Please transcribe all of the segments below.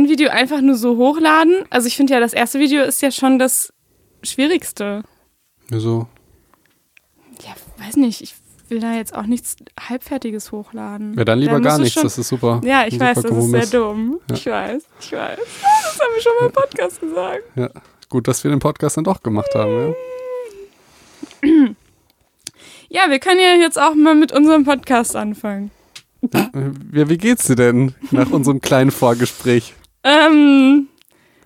ein Video einfach nur so hochladen? Also ich finde ja, das erste Video ist ja schon das Schwierigste. Wieso? Ja, weiß nicht. Ich will da jetzt auch nichts Halbfertiges hochladen. Ja, dann lieber Da gar nichts, schon- das ist super. Ja, ich ein weiß, super das ist sehr dumm. Ja. Ich weiß, ich weiß. Das haben wir schon mal im Podcast gesagt. Ja. Gut, dass wir den Podcast dann doch gemacht haben, ja. Ja, wir können ja jetzt auch mal mit unserem Podcast anfangen. Ja, wie geht's dir denn nach unserem kleinen Vorgespräch? Ähm,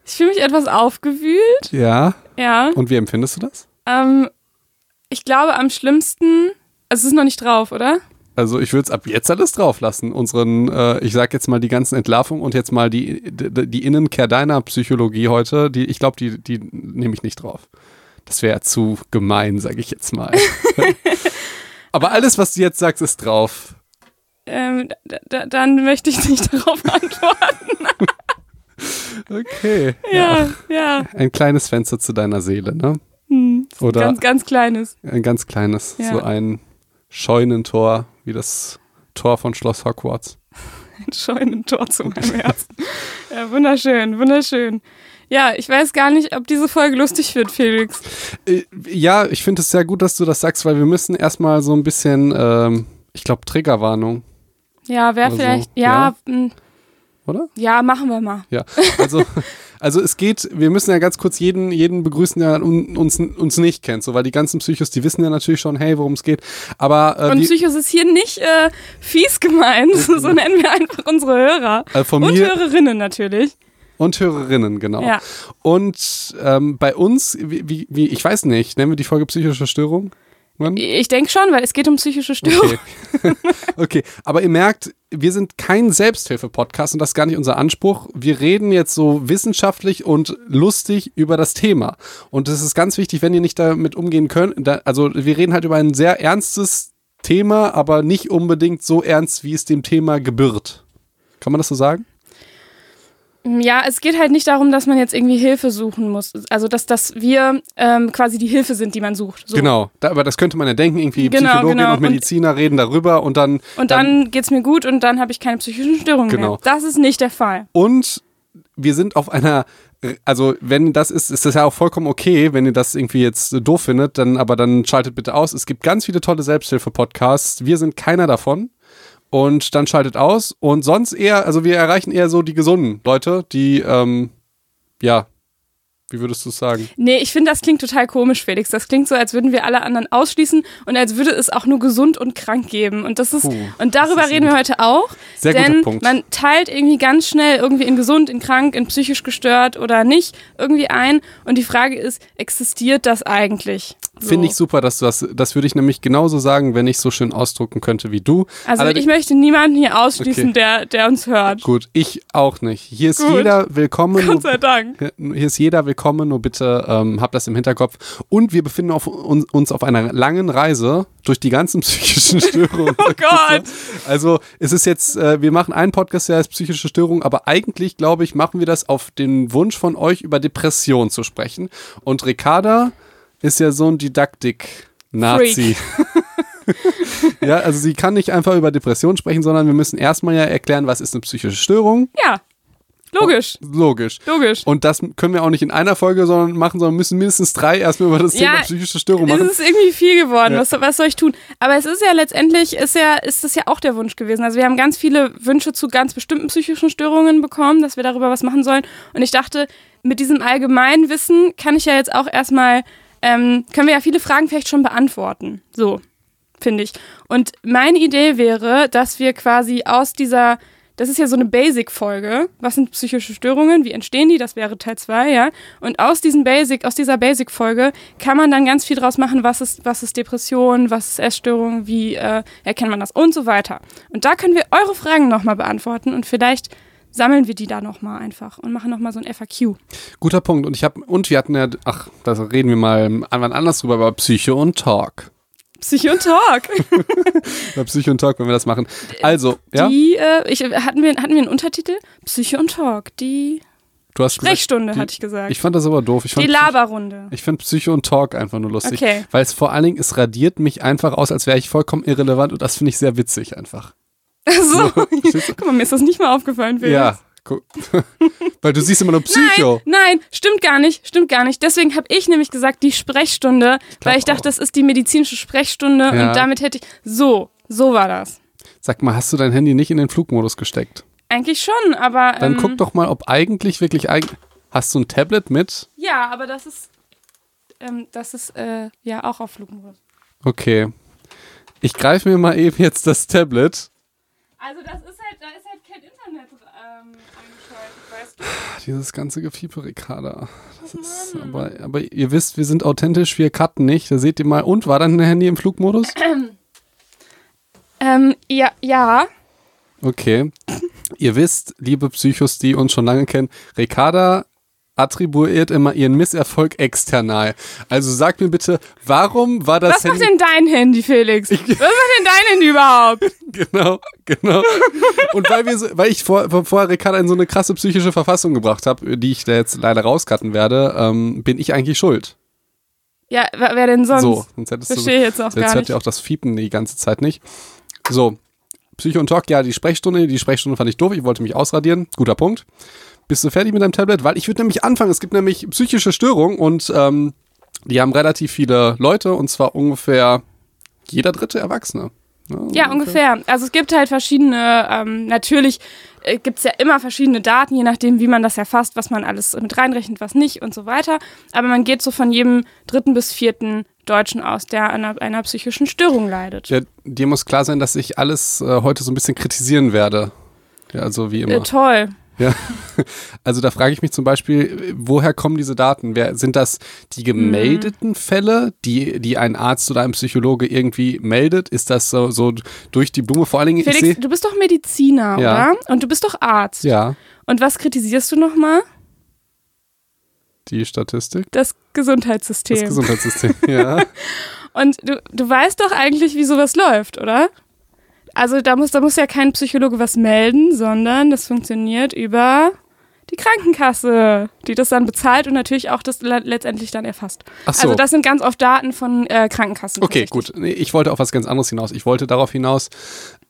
ich fühle mich etwas aufgewühlt. Ja. Ja. Und wie empfindest du das? Ähm, ich glaube am schlimmsten, also es ist noch nicht drauf, oder? Also ich würde es ab jetzt alles drauf lassen. Unseren, äh, ich sag jetzt mal die ganzen Entlarvungen und jetzt mal die, die, die Innenkehr deiner Psychologie heute, die, ich glaube, die, die nehme ich nicht drauf. Das wäre zu gemein, sage ich jetzt mal. Aber alles, was du jetzt sagst, ist drauf. Ähm, dann möchte ich nicht darauf antworten. Okay. ja, ja. Ein kleines Fenster zu deiner Seele, ne? Hm, Oder ganz, ganz kleines. ein ganz kleines, Ja. so ein Scheunentor, wie das Tor von Schloss Hogwarts. Ein Scheunentor zu meinem Herzen. Ja, wunderschön, wunderschön. Ja, ich weiß gar nicht, ob diese Folge lustig wird, Felix. Äh, Ja, ich finde es sehr gut, dass du das sagst, weil wir müssen erstmal so ein bisschen, ähm, ich glaube, Triggerwarnung, Ja, wäre vielleicht, ja, hm, oder? ja, machen wir mal. Ja, also, also es geht, wir müssen ja ganz kurz jeden, jeden begrüßen, der un- uns, uns nicht kennt, so, weil die ganzen Psychos, die wissen ja natürlich schon, hey, worum es geht, aber äh, Und die, Psychos ist hier nicht äh, fies gemeint, so nennen wir einfach unsere Hörer. äh, von Und mir Hörerinnen natürlich. und Hörerinnen, genau. Ja. Und ähm, bei uns, wie, wie, wie, ich weiß nicht, nennen wir die Folge psychische Störung? Wann? Ich denke schon, weil es geht um psychische Störungen. Okay. okay, aber ihr merkt, wir sind kein Selbsthilfe-Podcast und das ist gar nicht unser Anspruch. Wir reden jetzt so wissenschaftlich und lustig über das Thema. Und es ist ganz wichtig, wenn ihr nicht damit umgehen könnt. Also wir reden halt über ein sehr ernstes Thema, aber nicht unbedingt so ernst, wie es dem Thema gebührt. Kann man das so sagen? Ja, es geht halt nicht darum, dass man jetzt irgendwie Hilfe suchen muss. Also, dass, dass wir ähm, quasi die Hilfe sind, die man sucht. So. Genau, da, aber das könnte man ja denken, irgendwie Genau, Psychologen genau. und Mediziner reden darüber und dann Und dann, geht's mir gut und dann habe ich keine psychischen Störungen Genau. mehr. Das ist nicht der Fall. Und wir sind auf einer, also wenn das ist, ist das ja auch vollkommen okay, wenn ihr das irgendwie jetzt doof findet, dann, aber dann schaltet bitte aus. Es gibt ganz viele tolle Selbsthilfe-Podcasts. Wir sind keiner davon. Und dann schaltet aus. Und sonst eher, also wir erreichen eher so die gesunden Leute, die, ähm, ja, wie würdest du es sagen? Nee, ich finde, das klingt total komisch, Felix. Das klingt so, als würden wir alle anderen ausschließen und als würde es auch nur gesund und krank geben. Und das ist, Puh, und darüber ist reden wir heute auch. Sehr guter denn Punkt. man teilt irgendwie ganz schnell irgendwie in gesund, in krank, in psychisch gestört oder nicht irgendwie ein. Und die Frage ist, existiert das eigentlich? So. Finde ich super, dass du das, das würde ich nämlich genauso sagen, wenn ich so schön ausdrucken könnte wie du. Also Allerdings- ich möchte niemanden hier ausschließen, Okay. der, der uns hört. Gut, ich auch nicht. Hier ist Gut. jeder willkommen. Gott sei Dank. Hier ist jeder willkommen, nur bitte ähm, habt das im Hinterkopf. Und wir befinden auf, uns, uns auf einer langen Reise durch die ganzen psychischen Störungen. Oh Gott. Also es ist jetzt, äh, wir machen einen Podcast, der heißt psychische Störung, aber eigentlich, glaube ich, machen wir das auf den Wunsch von euch, über Depression zu sprechen. Und Ricarda ist ja so ein Didaktik-Nazi. ja, also sie kann nicht einfach über Depression sprechen, sondern wir müssen erstmal ja erklären, was ist eine psychische Störung. Ja, logisch, Logisch. logisch. Und das können wir auch nicht in einer Folge sondern machen, sondern müssen mindestens drei erstmal über das Ja, Thema psychische Störung Es machen. ist irgendwie viel geworden. Ja. Was, was soll ich tun? Aber es ist ja letztendlich, ist ja, ist das ja auch der Wunsch gewesen. Also wir haben ganz viele Wünsche zu ganz bestimmten psychischen Störungen bekommen, dass wir darüber was machen sollen. Und ich dachte, mit diesem allgemeinen Wissen kann ich ja jetzt auch erstmal, ähm, können wir ja viele Fragen vielleicht schon beantworten. So, finde ich. Und meine Idee wäre, dass wir quasi aus dieser das ist ja so eine Basic-Folge. Was sind psychische Störungen? Wie entstehen die? Das wäre Teil 2, ja. Und aus diesem Basic, aus dieser Basic-Folge kann man dann ganz viel draus machen, was ist, was ist Depression, was ist Essstörung, wie äh, erkennt man das und so weiter. Und da können wir eure Fragen nochmal beantworten und vielleicht sammeln wir die da nochmal einfach und machen nochmal so ein FAQ. Guter Punkt. Und ich habe, und wir hatten ja, ach, da reden wir mal wann anders drüber, aber Psycho und Talk. Psycho und Talk. Bei Psycho und Talk, wenn wir das machen. Also, ja, Die, äh, ich, hatten, wir, hatten wir einen Untertitel? Psycho und Talk. Die du hast Sprechstunde, die- hatte ich gesagt. Ich fand das aber doof. Ich fand die Laberrunde. Ich finde Psycho und Talk einfach nur lustig. Okay. Weil es vor allen Dingen, es radiert mich einfach aus, als wäre ich vollkommen irrelevant und das finde ich sehr witzig einfach. So. Guck mal, mir ist das nicht mal aufgefallen, Felix. Ja. Weil du siehst immer nur Psycho. Nein, nein, stimmt gar nicht, stimmt gar nicht. Deswegen habe ich nämlich gesagt, die Sprechstunde, weil ich dachte, auch. das ist die medizinische Sprechstunde Ja. und damit hätte ich. So, so war das. Sag mal, hast du dein Handy nicht in den Flugmodus gesteckt? Eigentlich schon, aber. Dann ähm, guck doch mal, ob eigentlich wirklich. Eig hast du ein Tablet mit? Ja, aber das ist. Ähm, das ist äh, ja auch auf Flugmodus. Okay. Ich greife mir mal eben jetzt das Tablet. Also das ist halt, da ist halt kein Internet ähm, eingeschaltet, weißt du? Dieses ganze Gefiepe, Ricarda. Das ist, aber, aber ihr wisst, wir sind authentisch, wir cutten nicht. Da seht ihr mal. Und war dein Handy im Flugmodus? Ähm, ja, ja. Okay. Ihr wisst, liebe Psychos, die uns schon lange kennen, Ricarda attribuiert immer ihren Misserfolg external. Also sagt mir bitte, warum war das Was macht Handy... denn dein Handy, Felix? Was macht denn dein Handy überhaupt? Genau, genau. Und weil wir so, weil ich vor, vor- vorher Ricarda in so eine krasse psychische Verfassung gebracht habe, die ich da jetzt leider rauscutten werde, ähm, bin ich eigentlich schuld. Ja, wer, denn sonst? So, sonst hättest du Verstehe jetzt auch Jetzt gar hört nicht. ihr auch das Fiepen die ganze Zeit nicht. So, Psycho und Talk, ja, die Sprechstunde. Die Sprechstunde fand ich doof. Ich wollte mich ausradieren. Guter Punkt. Bist du fertig mit deinem Tablet? Weil ich würde nämlich anfangen. Es gibt nämlich psychische Störungen und ähm, die haben relativ viele Leute und zwar ungefähr jeder dritte Erwachsene. Ja, ungefähr. Also es gibt halt verschiedene, ähm, natürlich äh, gibt es ja immer verschiedene Daten, je nachdem, wie man das erfasst, was man alles mit reinrechnet, was nicht und so weiter. Aber man geht so von jedem dritten bis vierten Deutschen aus, der an einer, einer psychischen Störung leidet. Ja, dir muss klar sein, dass ich alles äh, heute so ein bisschen kritisieren werde. Ja, also wie immer. Äh, toll. Ja, also da frage ich mich zum Beispiel, woher kommen diese Daten? Wer, sind das die gemeldeten Fälle, die, die ein Arzt oder ein Psychologe irgendwie meldet? Ist das so, so durch die Blume? Vor allen Dingen, Felix, sehe. du bist doch Mediziner, Ja. oder? Und du bist doch Arzt. Ja, Und was kritisierst du nochmal? die Statistik, Das Gesundheitssystem. das Gesundheitssystem. ja. Und du, du weißt doch eigentlich, wie sowas läuft, oder? Also da muss, da muss ja kein Psychologe was melden, sondern das funktioniert über die Krankenkasse, die das dann bezahlt und natürlich auch das le- letztendlich dann erfasst. Ach so. Also das sind ganz oft Daten von äh, Krankenkassen. Okay, gut. Ich wollte auf was ganz anderes hinaus. Ich wollte darauf hinaus,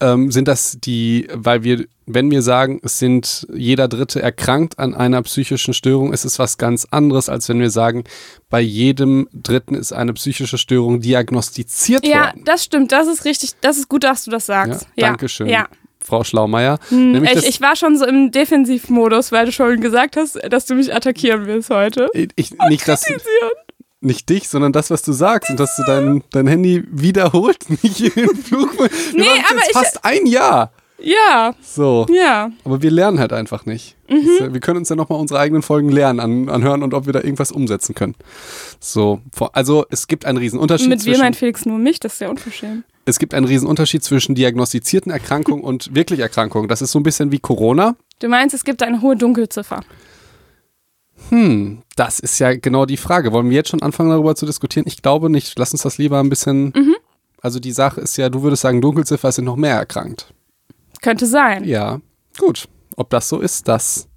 ähm, sind das die, weil wir, wenn wir sagen, es sind jeder Dritte erkrankt an einer psychischen Störung, ist es was ganz anderes, als wenn wir sagen, bei jedem Dritten ist eine psychische Störung diagnostiziert Ja, worden. das stimmt. Das ist richtig. Das ist gut, dass du das sagst. Ja, Dankeschön, Ja. Frau Schlaumeier. Nämlich Ich, ich war schon so im Defensivmodus, weil du schon gesagt hast, dass du mich attackieren willst heute. ich, nicht, das, nicht dich, sondern das, was du sagst und dass du dein, dein Handy wiederholt nicht in den Flug. Wir Nee, aber jetzt ich- fast ein Jahr. Ja, So. ja. Aber wir lernen halt einfach nicht. Mhm. Das, wir können uns ja nochmal unsere eigenen Folgen lernen, an, anhören und ob wir da irgendwas umsetzen können. So, also es gibt einen Riesenunterschied Mit wir zwischen, meint Felix nur mich, das ist ja unverschämt. Es gibt einen Riesenunterschied zwischen diagnostizierten Erkrankungen und wirklich Erkrankungen. Das ist so ein bisschen wie Corona. Du meinst, es gibt eine hohe Dunkelziffer. Hm, das ist ja genau die Frage. Wollen wir jetzt schon anfangen, darüber zu diskutieren? Ich glaube nicht. Lass uns das lieber ein bisschen. Mhm. Also die Sache ist ja, du würdest sagen, Dunkelziffer sind noch mehr erkrankt. Könnte sein. Ja, gut. Ob das so ist, das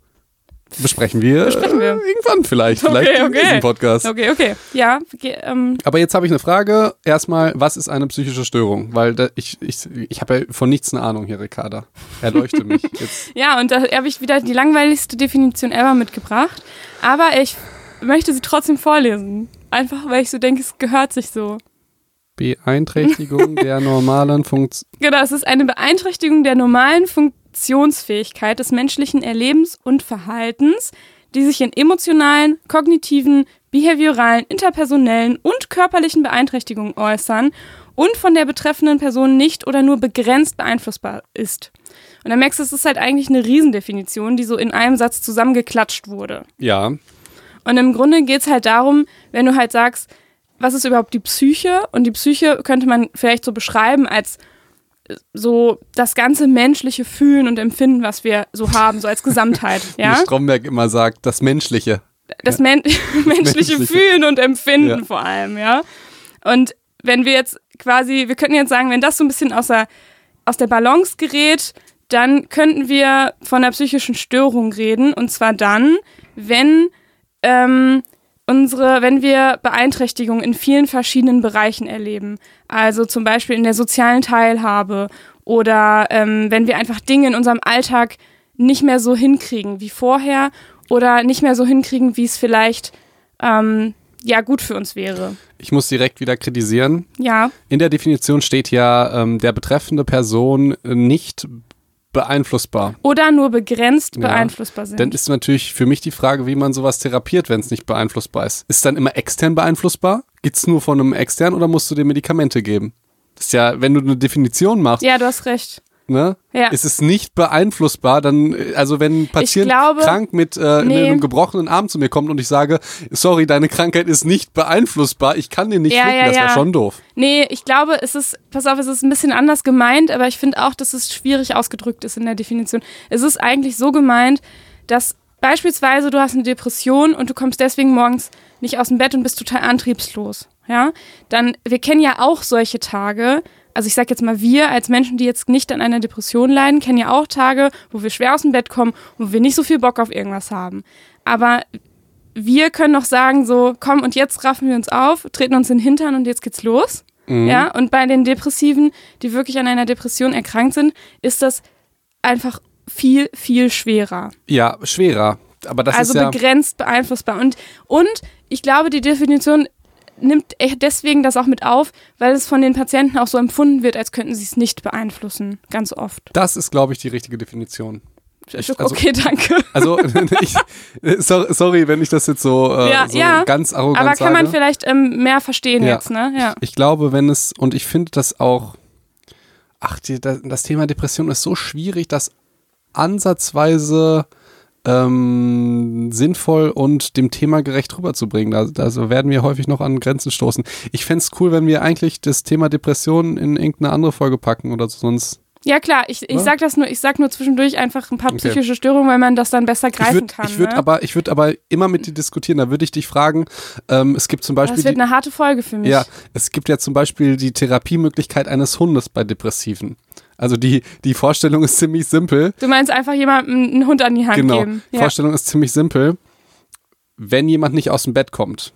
besprechen wir, Besprechen wir. Äh, irgendwann vielleicht. Okay, vielleicht in okay. diesem Podcast. Okay, okay. Ja, ge- ähm, Aber jetzt habe ich eine Frage. Erstmal, was ist eine psychische Störung? Weil da, ich, ich, ich habe ja von nichts eine Ahnung hier, Ricarda. Erleuchte mich. Jetzt. ja, und da habe ich wieder die langweiligste Definition ever mitgebracht. Aber ich möchte sie trotzdem vorlesen. Einfach, weil ich so denke, es gehört sich so. Beeinträchtigung der normalen Funktion. Genau, es ist eine Beeinträchtigung der normalen Funktionsfähigkeit des menschlichen Erlebens und Verhaltens, die sich in emotionalen, kognitiven, behavioralen, interpersonellen und körperlichen Beeinträchtigungen äußern und von der betreffenden Person nicht oder nur begrenzt beeinflussbar ist. Und dann merkst du, es ist halt eigentlich eine Riesendefinition, die so in einem Satz zusammengeklatscht wurde. Ja, Und im Grunde geht es halt darum, wenn du halt sagst, was ist überhaupt die Psyche? Und die Psyche könnte man vielleicht so beschreiben als so das ganze menschliche Fühlen und Empfinden, was wir so haben, so als Gesamtheit. wie ja? Stromberg immer sagt, das Menschliche. Das men menschliche Menschliche. Fühlen und Empfinden Ja. vor allem, ja. Und wenn wir jetzt quasi, wir könnten jetzt sagen, wenn das so ein bisschen aus der, aus der Balance gerät, dann könnten wir von einer psychischen Störung reden. Und zwar dann, wenn ähm, unsere, wenn wir Beeinträchtigungen in vielen verschiedenen Bereichen erleben. Also zum Beispiel in der sozialen Teilhabe oder ähm, wenn wir einfach Dinge in unserem Alltag nicht mehr so hinkriegen wie vorher oder nicht mehr so hinkriegen, wie es vielleicht ähm, ja gut für uns wäre. Ich muss direkt wieder kritisieren. Ja. In der Definition steht ja ähm, der betreffende Person nicht beeinflussbar. Oder nur begrenzt Ja. beeinflussbar sind. Dann ist natürlich für mich die Frage, wie man sowas therapiert, wenn es nicht beeinflussbar ist. Ist es dann immer extern beeinflussbar? Geht's nur von einem extern oder musst du dir Medikamente geben? Das ist ja, wenn du eine Definition machst, ja, du hast recht. ne? Ja. Ist es nicht beeinflussbar, dann, äh, also wenn ein Patient glaube- krank mit, äh, Nee. einem gebrochenen Arm zu mir kommt und ich sage, sorry, deine Krankheit ist nicht beeinflussbar, ich kann den nicht Ja, flicken, ja, das wäre ja. schon doof. Nee, ich glaube, es ist, pass auf, es ist ein bisschen anders gemeint, aber ich finde auch, dass es schwierig ausgedrückt ist in der Definition. Es ist eigentlich so gemeint, dass beispielsweise du hast eine Depression und du kommst deswegen morgens nicht aus dem Bett und bist total antriebslos. Ja, dann, wir kennen ja auch solche Tage. Also ich sag jetzt mal, wir als Menschen, die jetzt nicht an einer Depression leiden, kennen ja auch Tage, wo wir schwer aus dem Bett kommen, wo wir nicht so viel Bock auf irgendwas haben. Aber wir können noch sagen so, komm und jetzt raffen wir uns auf, treten uns in den Hintern und jetzt geht's los. Mhm. Ja, und bei den Depressiven, die wirklich an einer Depression erkrankt sind, ist das einfach viel, viel schwerer. Ja, schwerer. Aber das also ist ja. begrenzt beeinflussbar. Und, und ich glaube, die Definition nimmt deswegen das auch mit auf, weil es von den Patienten auch so empfunden wird, als könnten sie es nicht beeinflussen. Ganz oft. Das ist, glaube ich, die richtige Definition. Ich- also- okay, danke. Also, ich, sorry, sorry, wenn ich das jetzt so, äh, Ja, so ja. ganz arrogant Aber kann man sage. vielleicht ähm, mehr verstehen Ja. jetzt, ne? Ja. Ich glaube, wenn es, und ich finde das auch, ach, die, das, das Thema Depression ist so schwierig, das ansatzweise ähm, sinnvoll und dem Thema gerecht rüberzubringen. Da, da werden wir häufig noch an Grenzen stoßen. Ich fände es cool, wenn wir eigentlich das Thema Depression in irgendeine andere Folge packen oder so, sonst. Ja klar, ich, ich Ja. sag das nur, ich sag nur zwischendurch einfach ein paar Okay. psychische Störungen, weil man das dann besser Ich greifen würde kann. ich würd ne? aber, ich würd aber immer mit dir diskutieren. Da würde ich dich fragen, ähm, es gibt zum Beispiel das wird die, eine harte Folge für mich. Ja, es gibt ja zum Beispiel die Therapiemöglichkeit eines Hundes bei Depressiven. Also die, die Vorstellung ist ziemlich simpel. Du meinst einfach jemandem einen Hund an die Hand genau. geben. Die Ja. Vorstellung ist ziemlich simpel. Wenn jemand nicht aus dem Bett kommt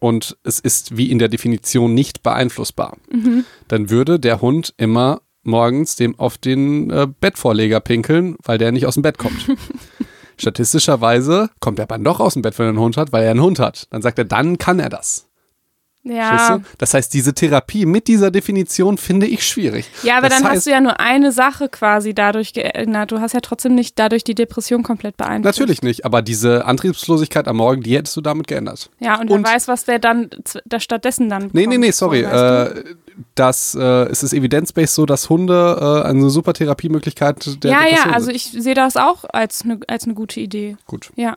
und es ist wie in der Definition nicht beeinflussbar, Mhm. dann würde der Hund immer morgens dem auf den äh, Bettvorleger pinkeln, weil der nicht aus dem Bett kommt. Statistischerweise kommt er aber doch aus dem Bett, wenn er einen Hund hat, weil er einen Hund hat. Dann sagt er, dann kann er das. Ja. Das heißt, diese Therapie mit dieser Definition finde ich schwierig. ja, aber das dann heißt, hast du ja nur eine Sache quasi dadurch geändert. Du hast ja trotzdem nicht dadurch die Depression komplett beeinflusst. Natürlich nicht, aber diese Antriebslosigkeit am Morgen, die hättest du damit geändert. Ja, und, Und- wer weiß, was der dann da stattdessen dann Nee, nee, bekommt. nee, sorry. Äh, das, äh, es ist evidenzbased so, dass Hunde äh, eine super Therapiemöglichkeit der ja, Depression ja, also sind. ich sehe das auch als eine als eine gute Idee. Gut. Ja.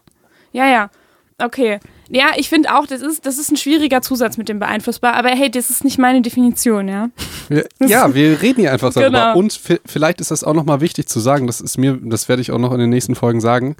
Ja, ja. Okay. Ja, ich finde auch, das ist, das ist ein schwieriger Zusatz mit dem beeinflussbar, aber hey, das ist nicht meine Definition, ja. Wir, ja, wir reden hier einfach darüber. Genau. Und vi- vielleicht ist das auch nochmal wichtig zu sagen, das ist mir, das werde ich auch noch in den nächsten Folgen sagen.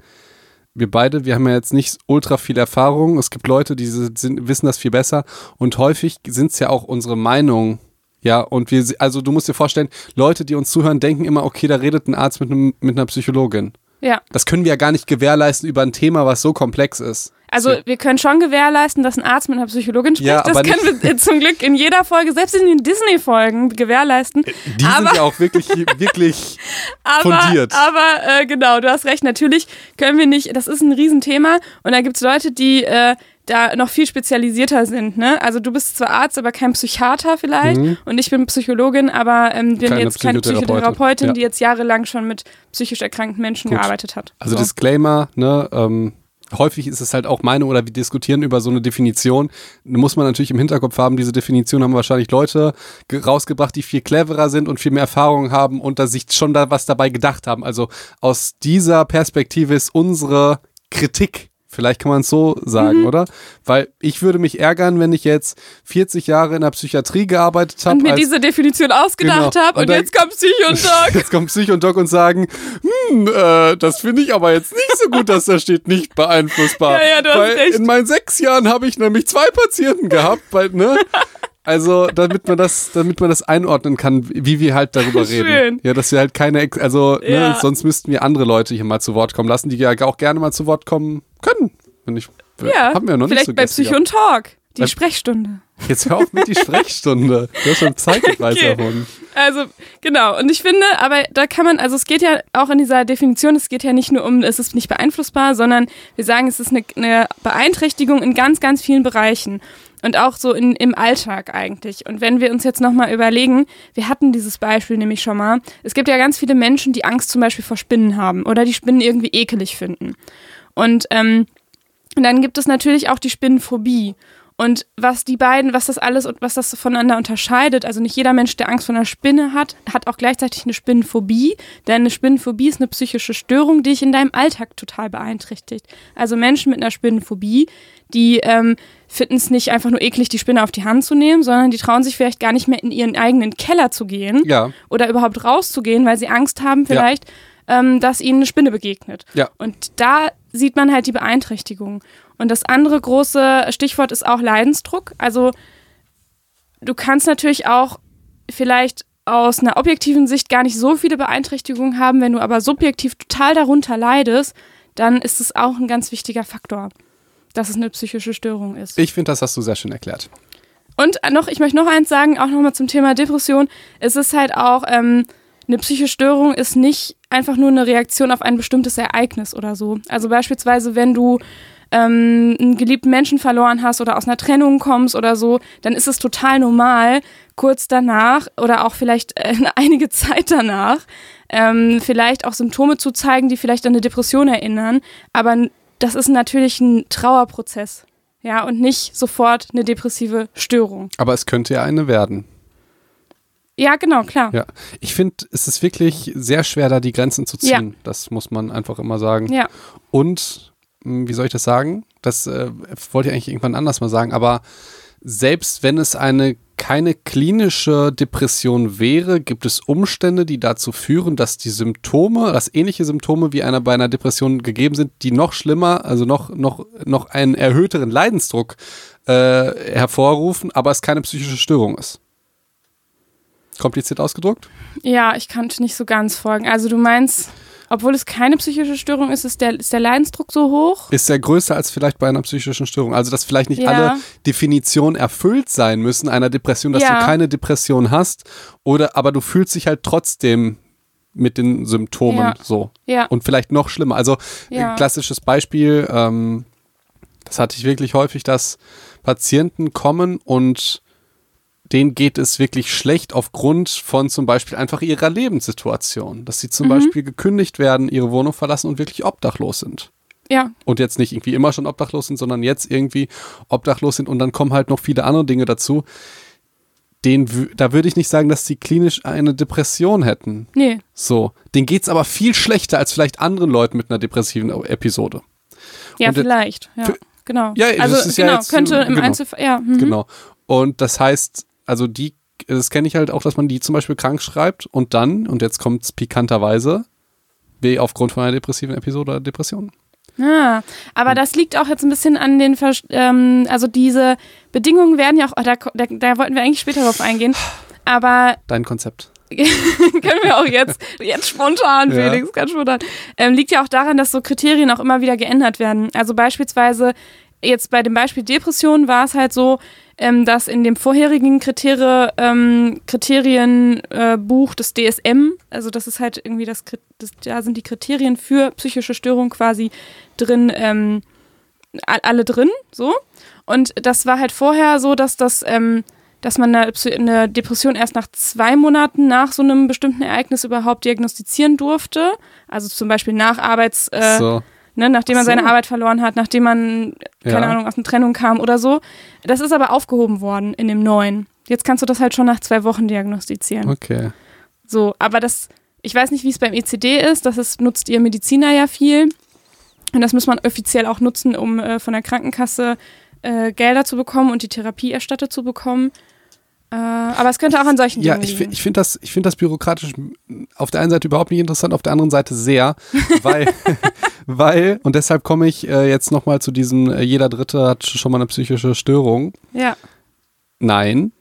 Wir beide, wir haben ja jetzt nicht ultra viel Erfahrung. Es gibt Leute, die sind, wissen das viel besser. Und häufig sind es ja auch unsere Meinungen. Ja, und wir, also du musst dir vorstellen, Leute, die uns zuhören, denken immer, okay, da redet ein Arzt mit, einem, mit einer Psychologin. Ja. Das können wir ja gar nicht gewährleisten über ein Thema, was so komplex ist. Also wir können schon gewährleisten, dass ein Arzt mit einer Psychologin spricht. Ja, das aber können wir zum Glück in jeder Folge, selbst in den Disney-Folgen, gewährleisten. Die aber, sind ja auch wirklich, wirklich aber, fundiert. Aber äh, genau, du hast recht. Natürlich können wir nicht, das ist ein Riesenthema und da gibt es Leute, die äh, da noch viel spezialisierter sind. Ne? Also du bist zwar Arzt, aber kein Psychiater vielleicht und ich bin Psychologin, aber ähm, bin Mhm. Keine jetzt keine Psychotherapeutin. Ja. die jetzt jahrelang schon mit psychisch erkrankten Menschen Gut. gearbeitet hat. Also So. Disclaimer, ne, ähm, häufig ist es halt auch meine oder wir diskutieren über so eine Definition. Da muss man natürlich im Hinterkopf haben, diese Definition haben wahrscheinlich Leute ge- rausgebracht, die viel cleverer sind und viel mehr Erfahrung haben und da sich schon da was dabei gedacht haben. Also aus dieser Perspektive ist unsere Kritik Vielleicht kann man es so sagen, Mhm. oder? Weil ich würde mich ärgern, wenn ich jetzt 40 Jahre in der Psychiatrie gearbeitet habe. und mir diese Definition ausgedacht Genau. habe Und und, dann- jetzt kommt Psycho und Doc. Jetzt kommt Psych und Doc und sagen, hm, äh, das finde ich aber jetzt nicht so gut, dass da steht nicht beeinflussbar. Ja, ja, du hast Weil recht. in meinen sechs Jahren habe ich nämlich zwei Patienten gehabt, weil, ne? Also, damit man das, damit man das einordnen kann, wie wir halt darüber reden. Schön. Ja, dass wir halt keine, Ex- also, ne, Ja. sonst müssten wir andere Leute hier mal zu Wort kommen lassen, die ja auch gerne mal zu Wort kommen können. Wenn ich, Ja, haben wir noch vielleicht nicht so bei Psycho und Talk. Die Bei- Sprechstunde. Jetzt hör auf mit die Sprechstunde. Du hast schon Zeitweise Okay. Also, genau. Und ich finde, aber da kann man, also es geht ja auch in dieser Definition, es geht ja nicht nur um, es ist nicht beeinflussbar, sondern wir sagen, es ist eine, eine Beeinträchtigung in ganz, ganz vielen Bereichen. Und auch so in, im Alltag eigentlich. Und wenn wir uns jetzt nochmal überlegen, wir hatten dieses Beispiel nämlich schon mal. Es gibt ja ganz viele Menschen, die Angst zum Beispiel vor Spinnen haben oder die Spinnen irgendwie ekelig finden. Und ähm, und dann gibt es natürlich auch die Spinnenphobie. Und was die beiden, was das alles und was das voneinander unterscheidet, also nicht jeder Mensch, der Angst vor einer Spinne hat, hat auch gleichzeitig eine Spinnenphobie. Denn eine Spinnenphobie ist eine psychische Störung, die dich in deinem Alltag total beeinträchtigt. Also Menschen mit einer Spinnenphobie, die ähm, finden es nicht einfach nur eklig, die Spinne auf die Hand zu nehmen, sondern die trauen sich vielleicht gar nicht mehr in ihren eigenen Keller zu gehen Ja, oder überhaupt rauszugehen, weil sie Angst haben vielleicht, ähm, dass ihnen eine Spinne begegnet. Ja. Und da sieht man halt die Beeinträchtigung. Und das andere große Stichwort ist auch Leidensdruck. Also du kannst natürlich auch vielleicht aus einer objektiven Sicht gar nicht so viele Beeinträchtigungen haben, wenn du aber subjektiv total darunter leidest, dann ist es auch ein ganz wichtiger Faktor, dass es eine psychische Störung ist. ich finde, das hast du sehr schön erklärt. Und noch, ich möchte noch eins sagen, auch nochmal zum Thema Depression. Es ist halt auch, ähm, eine psychische Störung ist nicht einfach nur eine Reaktion auf ein bestimmtes Ereignis oder so. Also beispielsweise, wenn du ähm, einen geliebten Menschen verloren hast oder aus einer Trennung kommst oder so, dann ist es total normal, kurz danach oder auch vielleicht äh, einige Zeit danach ähm, vielleicht auch Symptome zu zeigen, die vielleicht an eine Depression erinnern. Aber das ist natürlich ein Trauerprozess. Ja, und nicht sofort eine depressive Störung. Aber es könnte ja eine werden. Ja, genau, klar. Ja. Ich finde, es ist wirklich sehr schwer, da die Grenzen zu Ja. ziehen. Das muss man einfach immer sagen. Ja. Und, mh, wie soll ich das sagen? Das äh, wollte ich eigentlich irgendwann anders mal sagen, aber selbst wenn es eine keine klinische Depression wäre, gibt es Umstände, die dazu führen, dass die Symptome, dass ähnliche Symptome wie einer bei einer Depression gegeben sind, die noch schlimmer, also noch, noch, noch einen erhöhteren Leidensdruck äh, hervorrufen, aber es keine psychische Störung ist. Kompliziert ausgedrückt? Ja, ich kann nicht so ganz folgen. Also du meinst, obwohl es keine psychische Störung ist, ist der, ist der Leidensdruck so hoch? ist ja größer als vielleicht bei einer psychischen Störung. Also, dass vielleicht nicht Ja. alle Definitionen erfüllt sein müssen einer Depression, dass Ja. du keine Depression hast, oder aber du fühlst dich halt trotzdem mit den Symptomen Ja. so. Ja. Und vielleicht noch schlimmer. Also, ein klassisches Beispiel, ähm, das hatte ich wirklich häufig, dass Patienten kommen und denen geht es wirklich schlecht aufgrund von zum Beispiel einfach ihrer Lebenssituation. Dass sie Mhm. zum Beispiel gekündigt werden, ihre Wohnung verlassen und wirklich obdachlos sind Ja, und jetzt nicht irgendwie immer schon obdachlos sind, sondern jetzt irgendwie obdachlos sind und dann kommen halt noch viele andere Dinge dazu. Den, da würde ich nicht sagen, dass sie klinisch eine Depression hätten. nee. So, denen geht's aber viel schlechter als vielleicht anderen Leuten mit einer depressiven Episode. Ja, Und vielleicht. Ja, für- genau. Ja, also ist ja genau, jetzt- könnte im genau. Einzelfall, ja. Mhm. Genau. Und das heißt, also die, das kenne ich halt auch, dass man die zum Beispiel krank schreibt und dann, und jetzt kommt's pikanterweise, wie aufgrund von einer depressiven Episode oder Depression. Ah, aber Hm. das liegt auch jetzt ein bisschen an den, Vers ähm, also diese Bedingungen werden ja auch, oh, da, da, da wollten wir eigentlich später drauf eingehen, aber Dein Konzept. können wir auch jetzt, jetzt spontan, Ja. Felix, ganz spontan. Ähm, liegt ja auch daran, dass so Kriterien auch immer wieder geändert werden. Also beispielsweise jetzt bei dem Beispiel Depression war es halt so, ähm, dass in dem vorherigen Kriterie, ähm, Kriterienbuch äh, des DSM, also das ist halt irgendwie das, das, da sind die Kriterien für psychische Störung quasi drin, ähm, alle drin, so. Und das war halt vorher so, dass das, ähm, dass man eine, eine Depression erst nach zwei Monaten nach so einem bestimmten Ereignis überhaupt diagnostizieren durfte. Also zum Beispiel nach Arbeits, äh, so. Ne, nachdem man so. seine Arbeit verloren hat, nachdem man, keine Ja. Ahnung, aus einer Trennung kam oder so. Das ist aber aufgehoben worden in dem neuen. Jetzt kannst du das halt schon nach zwei Wochen diagnostizieren. Okay. So, aber das, ich weiß nicht, wie es beim ECD ist, das ist, nutzt ihr Mediziner ja viel. Und das muss man offiziell auch nutzen, um äh, von der Krankenkasse äh, Gelder zu bekommen und die Therapie erstattet zu bekommen. Äh, aber es könnte auch an solchen Ja, Dingen ich, liegen. fi- ich finde das, ich find das bürokratisch auf der einen Seite überhaupt nicht interessant, auf der anderen Seite sehr, weil, weil und deshalb komme ich äh, jetzt nochmal zu diesem, äh, jeder Dritte hat schon mal eine psychische Störung. ja, Nein.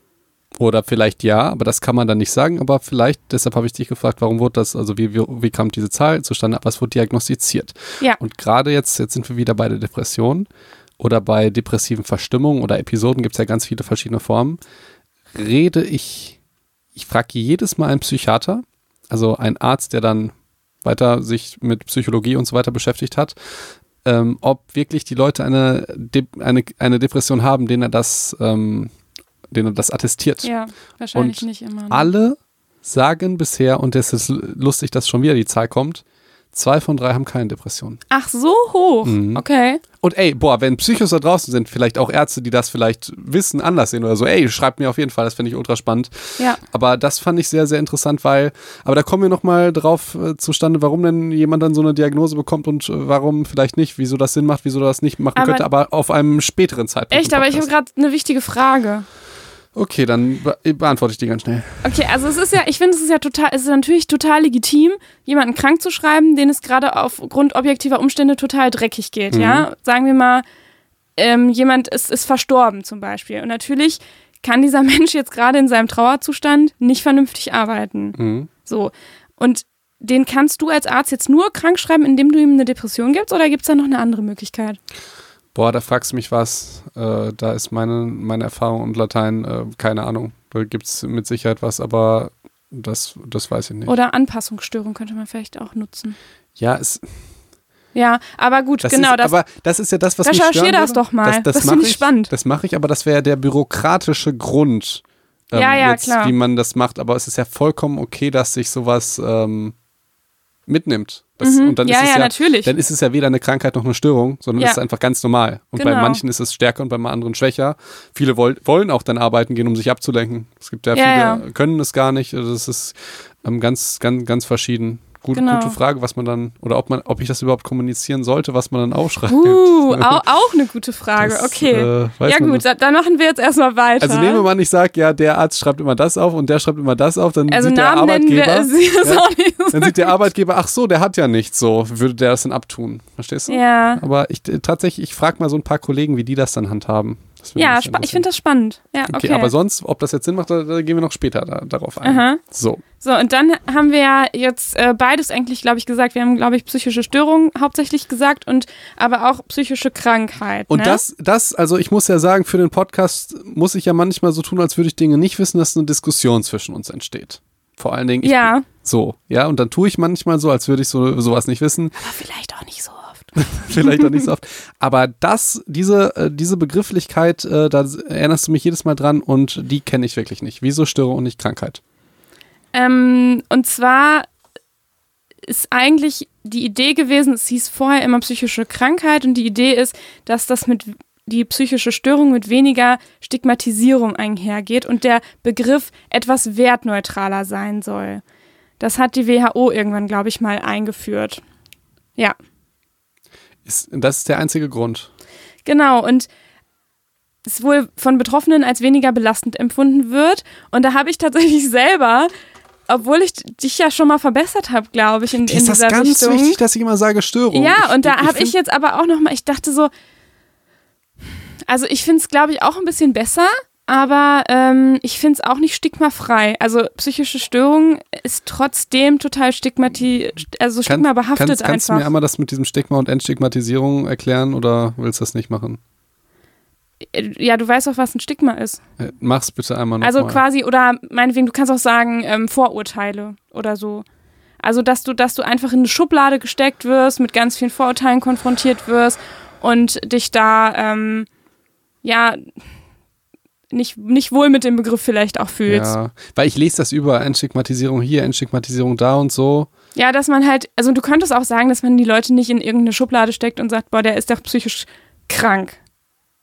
Oder vielleicht ja, aber das kann man dann nicht sagen. Aber vielleicht, deshalb habe ich dich gefragt, warum wurde das, also wie, wie, wie kam diese Zahl zustande, was wurde diagnostiziert? ja, Und gerade jetzt, jetzt sind wir wieder bei der Depression. oder bei depressiven Verstimmungen oder Episoden gibt es ja ganz viele verschiedene Formen, rede ich, ich frage jedes Mal einen Psychiater, also einen Arzt, der dann weiter sich mit Psychologie und so weiter beschäftigt hat, ähm, ob wirklich die Leute eine, De eine, eine Depression haben, denen er das, ähm, denen er das attestiert. Ja, wahrscheinlich Und nicht immer. Ne? Alle sagen bisher, und es ist lustig, dass schon wieder die Zahl kommt, zwei von drei haben keine Depression. Ach, so hoch. Mhm. Okay. Und ey, boah, wenn Psychos da draußen sind, vielleicht auch Ärzte, die das vielleicht wissen, anders sehen oder so, ey, schreibt mir auf jeden Fall, das finde ich ultra spannend. Ja. Aber das fand ich sehr, sehr interessant, weil, aber da kommen wir nochmal drauf äh, zustande, warum denn jemand dann so eine Diagnose bekommt und äh, warum vielleicht nicht, wieso das Sinn macht, wieso das nicht machen Aber- könnte, aber auf einem späteren Zeitpunkt. Echt, aber ich habe gerade eine wichtige Frage. Okay, dann be beantworte ich die ganz schnell. Okay, also es ist ja, ich finde, es ist ja total, es ist natürlich total legitim, jemanden krank zu schreiben, den es gerade aufgrund objektiver Umstände total dreckig geht, Mhm. ja? Sagen wir mal, ähm, jemand ist, ist verstorben zum Beispiel. Und natürlich kann dieser Mensch jetzt gerade in seinem Trauerzustand nicht vernünftig arbeiten. Mhm. So. Und den kannst du als Arzt jetzt nur krank schreiben, indem du ihm eine Depression gibst, oder gibt es da noch eine andere Möglichkeit? Boah, da fragst du mich was. Äh, da ist meine, meine Erfahrung und Latein, äh, keine Ahnung. Da gibt es mit Sicherheit was, aber das, das weiß ich nicht. Oder Anpassungsstörung könnte man vielleicht auch nutzen. ja, es, Ja, aber gut, das genau, ist, das, aber das ist ja das, was mich Recherchier stören das doch mal. Das mach finde ich spannend. Das mache ich, aber das wäre der bürokratische Grund, ähm, Ja, ja, jetzt, klar. wie man das macht. Aber es ist ja vollkommen okay, dass sich sowas ähm, mitnimmt. Das, Mhm. Und dann ja, ist es ja, ja, natürlich. dann ist es ja weder eine Krankheit noch eine Störung, sondern Ja. es ist einfach ganz normal. Und bei Genau. manchen ist es stärker und bei anderen schwächer. Viele woll wollen auch dann arbeiten gehen, um sich abzulenken. Es gibt ja, viele, können es gar nicht. Also das ist ähm, ganz, ganz, ganz verschieden. Gut, Genau. Gute Frage, was man dann, oder ob man, ob ich das überhaupt kommunizieren sollte, was man dann aufschreibt. Uh, auch, auch eine gute Frage. Das, okay. äh, ja gut, dann machen wir jetzt erstmal weiter. Also nehmen wir mal ich sage, ja, der Arzt schreibt immer das auf und der schreibt immer das auf, dann also sieht der Namen wir Arbeitgeber, es ist Ja. dann sieht der Arbeitgeber, ach so, der hat ja nichts so, würde der das dann abtun. Verstehst du? Ja, Aber ich äh, tatsächlich, ich frage mal so ein paar Kollegen, wie die das dann handhaben. Ja ich finde das spannend. Ja, Okay, okay. aber sonst, ob das jetzt Sinn macht, da, da gehen wir noch später da, darauf ein. Aha. So. So, und dann haben wir ja jetzt äh, beides eigentlich, glaube ich, gesagt. Wir haben, glaube ich, psychische Störungen hauptsächlich gesagt und aber auch psychische Krankheit. Und ne? das, das, also ich muss ja sagen, für den Podcast muss ich ja manchmal so tun, als würde ich Dinge nicht wissen, dass eine Diskussion zwischen uns entsteht. Vor allen Dingen, ich, Ja, so, ja, und dann tue ich manchmal so, als würde ich so sowas nicht wissen. aber vielleicht auch nicht so. Vielleicht auch nicht so oft. Aber das, diese, äh, diese Begrifflichkeit, äh, da erinnerst du mich jedes Mal dran und die kenne ich wirklich nicht. Wieso Störung und nicht Krankheit? Ähm, und zwar ist eigentlich die Idee gewesen, es hieß vorher immer psychische Krankheit und die Idee ist, dass das mit die psychische Störung mit weniger Stigmatisierung einhergeht und der Begriff etwas wertneutraler sein soll. Das hat die WHO irgendwann, glaube ich, mal eingeführt. Ja, Ist, das ist der einzige Grund. genau. Und es wohl von Betroffenen als weniger belastend empfunden wird. Und da habe ich tatsächlich selber, obwohl ich dich ja schon mal verbessert habe, glaube ich, in, in ist das dieser ganz Richtung. wichtig, dass ich immer sage Störung? Ja, und da habe ich jetzt aber auch noch mal, ich dachte so, also ich finde es, glaube ich, auch ein bisschen besser, aber ähm, ich finde es auch nicht stigmafrei. Also psychische Störung ist trotzdem total stigmati also Kann- stigmabehaftet kannst, kannst du mir einfach. einmal das mit diesem Stigma und Entstigmatisierung erklären oder willst du das nicht machen? Ja, du weißt auch, was ein Stigma ist. Äh, Mach's bitte einmal noch Also mal. quasi, oder meinetwegen, du kannst auch sagen, ähm, Vorurteile oder so. Also, dass du, dass du einfach in eine Schublade gesteckt wirst, mit ganz vielen Vorurteilen konfrontiert wirst und dich da, ähm, ja, nicht, nicht wohl mit dem Begriff vielleicht auch fühlst. Ja. Ja, weil ich lese das über Entstigmatisierung hier, Entstigmatisierung da und so. dass man halt, also du könntest auch sagen, dass man die Leute nicht in irgendeine Schublade steckt und sagt, boah, der ist doch psychisch krank.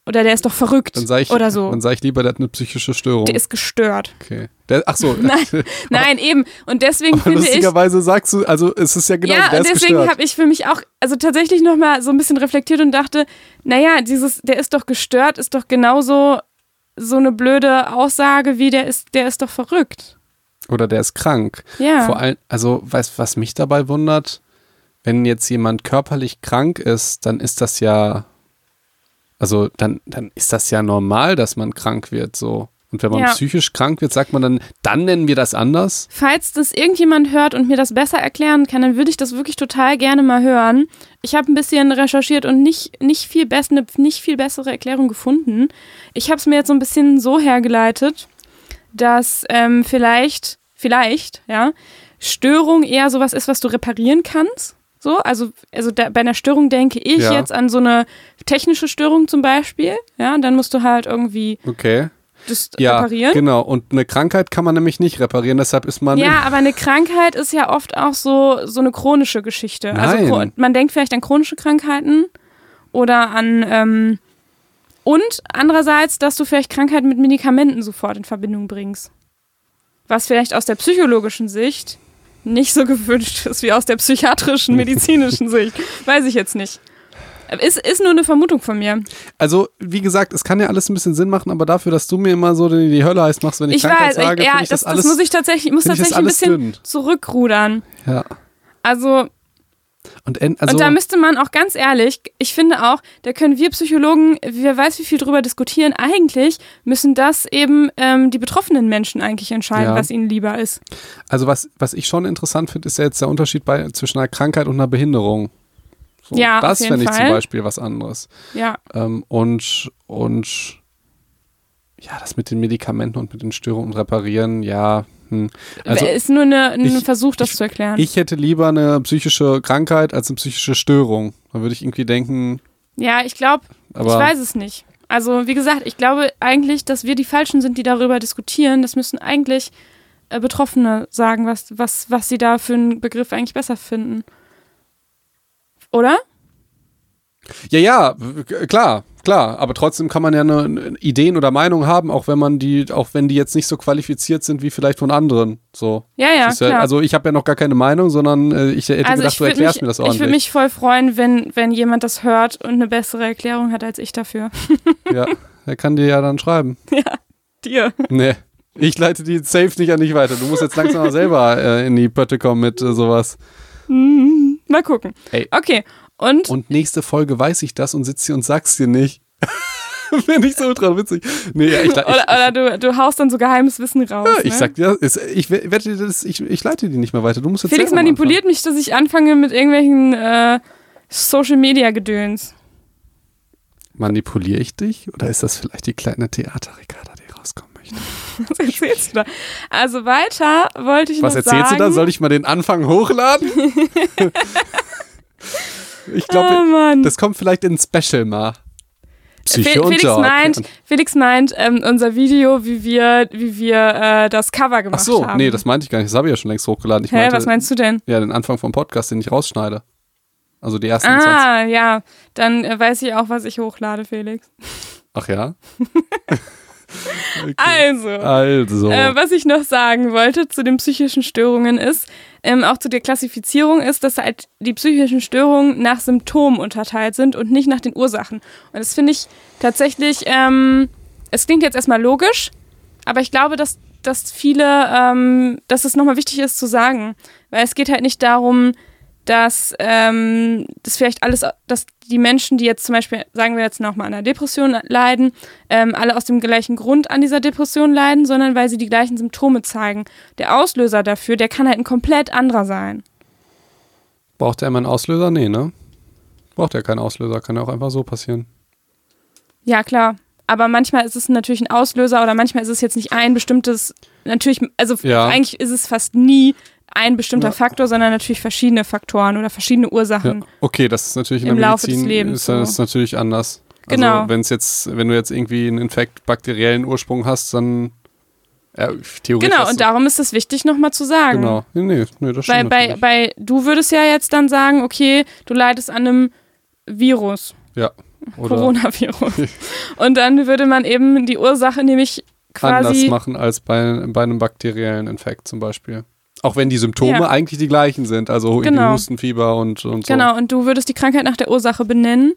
Oder der ist doch verrückt. Dann sage ich, oder so. dann sag ich lieber, der hat eine psychische Störung. Der ist gestört. okay. Der, ach so. Nein, Nein, eben. Und deswegen Aber finde ich. lustigerweise sagst du, also es ist ja genau, ja, der und deswegen habe ich für mich auch, also tatsächlich nochmal so ein bisschen reflektiert und dachte, naja, dieses, der ist doch gestört, ist doch genauso so eine blöde Aussage wie der ist, der ist doch verrückt. Oder der ist krank. Ja. Vor allem, also weißt was mich dabei wundert? Wenn jetzt jemand körperlich krank ist, dann ist das ja, also dann, dann ist das ja normal, dass man krank wird, so. Und wenn man Ja. psychisch krank wird, sagt man dann, dann nennen wir das anders? Falls das irgendjemand hört und mir das besser erklären kann, dann würde ich das wirklich total gerne mal hören. Ich habe ein bisschen recherchiert und nicht, nicht, viel bess eine nicht viel bessere Erklärung gefunden. Ich habe es mir jetzt so ein bisschen so hergeleitet, dass ähm, vielleicht, vielleicht, ja, Störung eher sowas ist, was du reparieren kannst. So, also, also da, bei einer Störung denke ich Ja. jetzt an so eine technische Störung zum Beispiel. Ja, dann musst du halt irgendwie Okay. Das Ja, reparieren. genau. Und eine Krankheit kann man nämlich nicht reparieren, deshalb ist man. Ja, aber eine Krankheit ist ja oft auch so, so eine chronische Geschichte. Also Nein. chro- man denkt vielleicht an chronische Krankheiten oder an ähm, und andererseits, dass du vielleicht Krankheiten mit Medikamenten sofort in Verbindung bringst. Was vielleicht aus der psychologischen Sicht nicht so gewünscht ist wie aus der psychiatrischen, medizinischen Sicht. Weiß ich jetzt nicht. Ist, ist nur eine Vermutung von mir. Also, wie gesagt, es kann ja alles ein bisschen Sinn machen, aber dafür, dass du mir immer so die, die Hölle heiß machst, wenn ich, Ich Krankheit weiß, ich, sage, ja, ich das, das, alles. das muss ich tatsächlich, muss tatsächlich ein bisschen dünn. zurückrudern. ja. Also Und, en- also, und da müsste man auch ganz ehrlich, ich finde auch, da können wir Psychologen, wer weiß wie viel drüber diskutieren, eigentlich müssen das eben ähm, die betroffenen Menschen eigentlich entscheiden, Ja. was ihnen lieber ist. also was, was ich schon interessant finde, ist ja jetzt der Unterschied bei, zwischen einer Krankheit und einer Behinderung. So, Ja, das fände ich zum Fall. Beispiel was anderes. Ja, Ähm, und, und ja, das mit den Medikamenten und mit den Störungen und Reparieren, ja. Hm. Also ist nur eine, ein ich- Versuch, das zu erklären. ich hätte lieber eine psychische Krankheit als eine psychische Störung. Da würde ich irgendwie denken, ja, ich glaube, ich weiß es nicht. Also wie gesagt, ich glaube eigentlich, dass wir die Falschen sind, die darüber diskutieren. Das müssen eigentlich äh, Betroffene sagen, was, was, was sie da für einen Begriff eigentlich besser finden. Oder? ja, ja, klar, klar. Aber trotzdem kann man ja eine, eine Ideen oder Meinungen haben, auch wenn man die, auch wenn die jetzt nicht so qualifiziert sind wie vielleicht von anderen. So. Ja, ja, ja, klar. also ich habe ja noch gar keine Meinung, sondern äh, ich hätte gedacht, du würd erklärst mich, mir das Ich würde ordentlich. mich voll freuen, wenn, wenn jemand das hört und eine bessere Erklärung hat als ich dafür. ja, er kann dir ja dann schreiben. Dir. Nee. Ich leite die safe nicht an dich weiter. Du musst jetzt langsam mal selber äh, in die Pötte kommen mit äh, sowas. Hm, Mal gucken. Ey. Okay. Und, Und nächste Folge weiß ich das und sitze hier und sag's dir nicht. Finde ich so ultra witzig. Nee, ja, ich, ich, oder, oder du, du haust dann so geheimes Wissen raus. ich, ich ne? sag dir, ist, ich we- wette das, ich, ich leite die nicht mehr weiter. Du musst jetzt Felix manipuliert mich, dass ich anfange mit irgendwelchen äh, Social Media Gedöns. anfangen. Manipuliere ich dich? Oder ist das vielleicht die kleine Theaterricarda, die rauskommen möchte? Was erzählst du da? Also weiter wollte ich Was noch erzählst sagen. du da? Soll ich mal den Anfang hochladen? ich glaube, oh das kommt vielleicht in ein Special mal. Und Felix meint, Felix meint ähm, unser Video, wie wir, wie wir äh, das Cover Ach gemacht so, haben. nee, das meinte ich gar nicht. Das habe ich ja schon längst hochgeladen. Ich Hä, meinte, was meinst du denn? Ja, den Anfang vom Podcast, den ich rausschneide. Also die ersten 20. Ah, ja. Dann äh, weiß ich auch, was ich hochlade, Felix. Ach ja? okay. Also. Also. Äh, was ich noch sagen wollte zu den psychischen Störungen ist, ähm, auch zu der Klassifizierung ist, dass halt die psychischen Störungen nach Symptomen unterteilt sind und nicht nach den Ursachen. Und das finde ich tatsächlich, ähm, es klingt jetzt erstmal logisch, aber ich glaube, dass, dass viele, ähm, dass es nochmal wichtig ist zu sagen, weil es geht halt nicht darum, dass ähm, das vielleicht alles, dass die Menschen, die jetzt zum Beispiel, sagen wir jetzt nochmal an einer Depression leiden, ähm, alle aus dem gleichen Grund an dieser Depression leiden, sondern weil sie die gleichen Symptome zeigen. Der Auslöser dafür, der kann halt ein komplett anderer sein. Braucht er immer einen Auslöser? Nee, ne? Braucht er keinen Auslöser, kann ja auch einfach so passieren. Ja, klar. Aber manchmal ist es natürlich ein Auslöser oder manchmal ist es jetzt nicht ein bestimmtes, natürlich, also Ja. eigentlich ist es fast nie ein bestimmter Ja. Faktor, sondern natürlich verschiedene Faktoren oder verschiedene Ja. Ursachen. Okay, das ist natürlich in Im der Laufe des Lebens ist das so. natürlich anders. Genau. Also wenn es jetzt, wenn du jetzt irgendwie einen Infekt bakteriellen Ursprung hast, dann ja, theoretisch. Genau, und darum ist es wichtig, nochmal zu sagen. Genau. Nee, nee, das Bei, stimmt. bei, natürlich. bei, du würdest ja jetzt dann sagen, okay, du leidest an einem Virus, ja. Oder Coronavirus. Und dann würde man eben die Ursache nämlich anders quasi. machen als bei, bei einem bakteriellen Infekt zum Beispiel. Auch wenn die Symptome Ja. eigentlich die gleichen sind, also Genau. Hustenfieber und, und so. Genau, und du würdest die Krankheit nach der Ursache benennen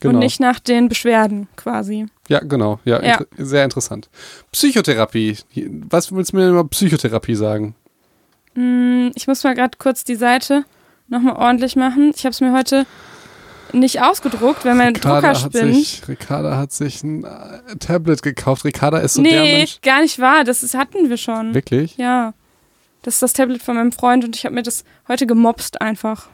Genau. und nicht nach den Beschwerden quasi. Ja, genau. Ja, Ja. Inter sehr interessant. Psychotherapie. Was willst du mir über Psychotherapie sagen? Hm, ich muss mal gerade kurz die Seite nochmal ordentlich machen. Ich habe es mir heute nicht ausgedruckt, wenn mein Ricarda Drucker hat, spinnt. sich, Ricarda hat sich ein äh, Tablet gekauft. Ricarda ist so der nee, Mensch. gar nicht wahr. Das ist, hatten wir schon. Wirklich? Ja. Das ist das Tablet von meinem Freund und ich habe mir das heute gemobst einfach.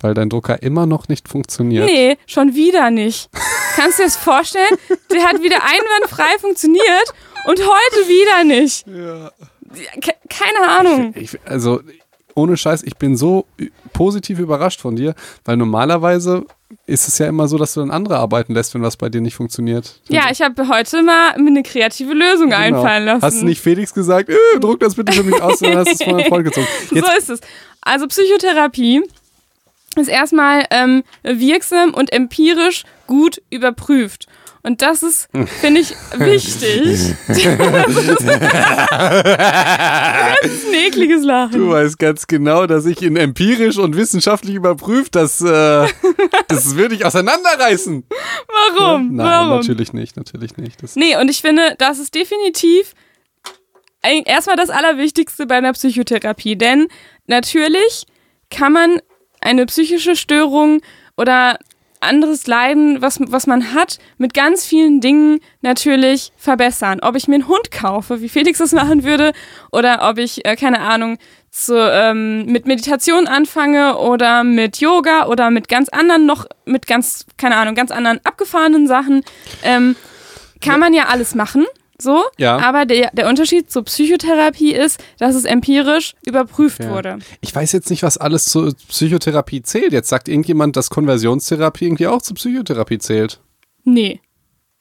Weil dein Drucker immer noch nicht funktioniert. Nee, schon wieder nicht. Kannst du dir das vorstellen? Der hat wieder einwandfrei funktioniert und heute wieder nicht. Ja. Ke keine Ahnung. Ich, also, ohne Scheiß, ich bin so positiv überrascht von dir, weil normalerweise ist es ja immer so, dass du dann andere arbeiten lässt, wenn was bei dir nicht funktioniert. Ja, ich habe heute mal mir eine kreative Lösung Genau. einfallen lassen. Hast du nicht Felix gesagt, äh, druck das bitte für mich aus, sondern hast es von Freund gezogen. Jetzt, so ist es. Also Psychotherapie ist erstmal ähm, wirksam und empirisch gut überprüft. Und das ist, finde ich, wichtig. das ist ein ekliges Lachen. du weißt ganz genau, dass ich in empirisch und wissenschaftlich überprüft, das, äh, das würde ich auseinanderreißen. Warum? Nein, Warum? natürlich nicht, natürlich nicht. Das, Nee, und ich finde, das ist definitiv erstmal das Allerwichtigste bei einer Psychotherapie. Denn natürlich kann man eine psychische Störung oder anderes Leiden, was, was man hat, mit ganz vielen Dingen natürlich verbessern. Ob ich mir einen Hund kaufe, wie Felix das machen würde, oder ob ich, äh, keine Ahnung, zu, ähm, mit Meditation anfange oder mit Yoga oder mit ganz anderen noch, mit ganz, keine Ahnung, ganz anderen abgefahrenen Sachen. Ähm, kann man ja alles machen, so. Ja. Aber der, der Unterschied zur Psychotherapie ist, dass es empirisch überprüft Ja. wurde. Ich weiß jetzt nicht, was alles zur Psychotherapie zählt. Jetzt sagt irgendjemand, dass Konversionstherapie irgendwie auch zur Psychotherapie zählt. Nee.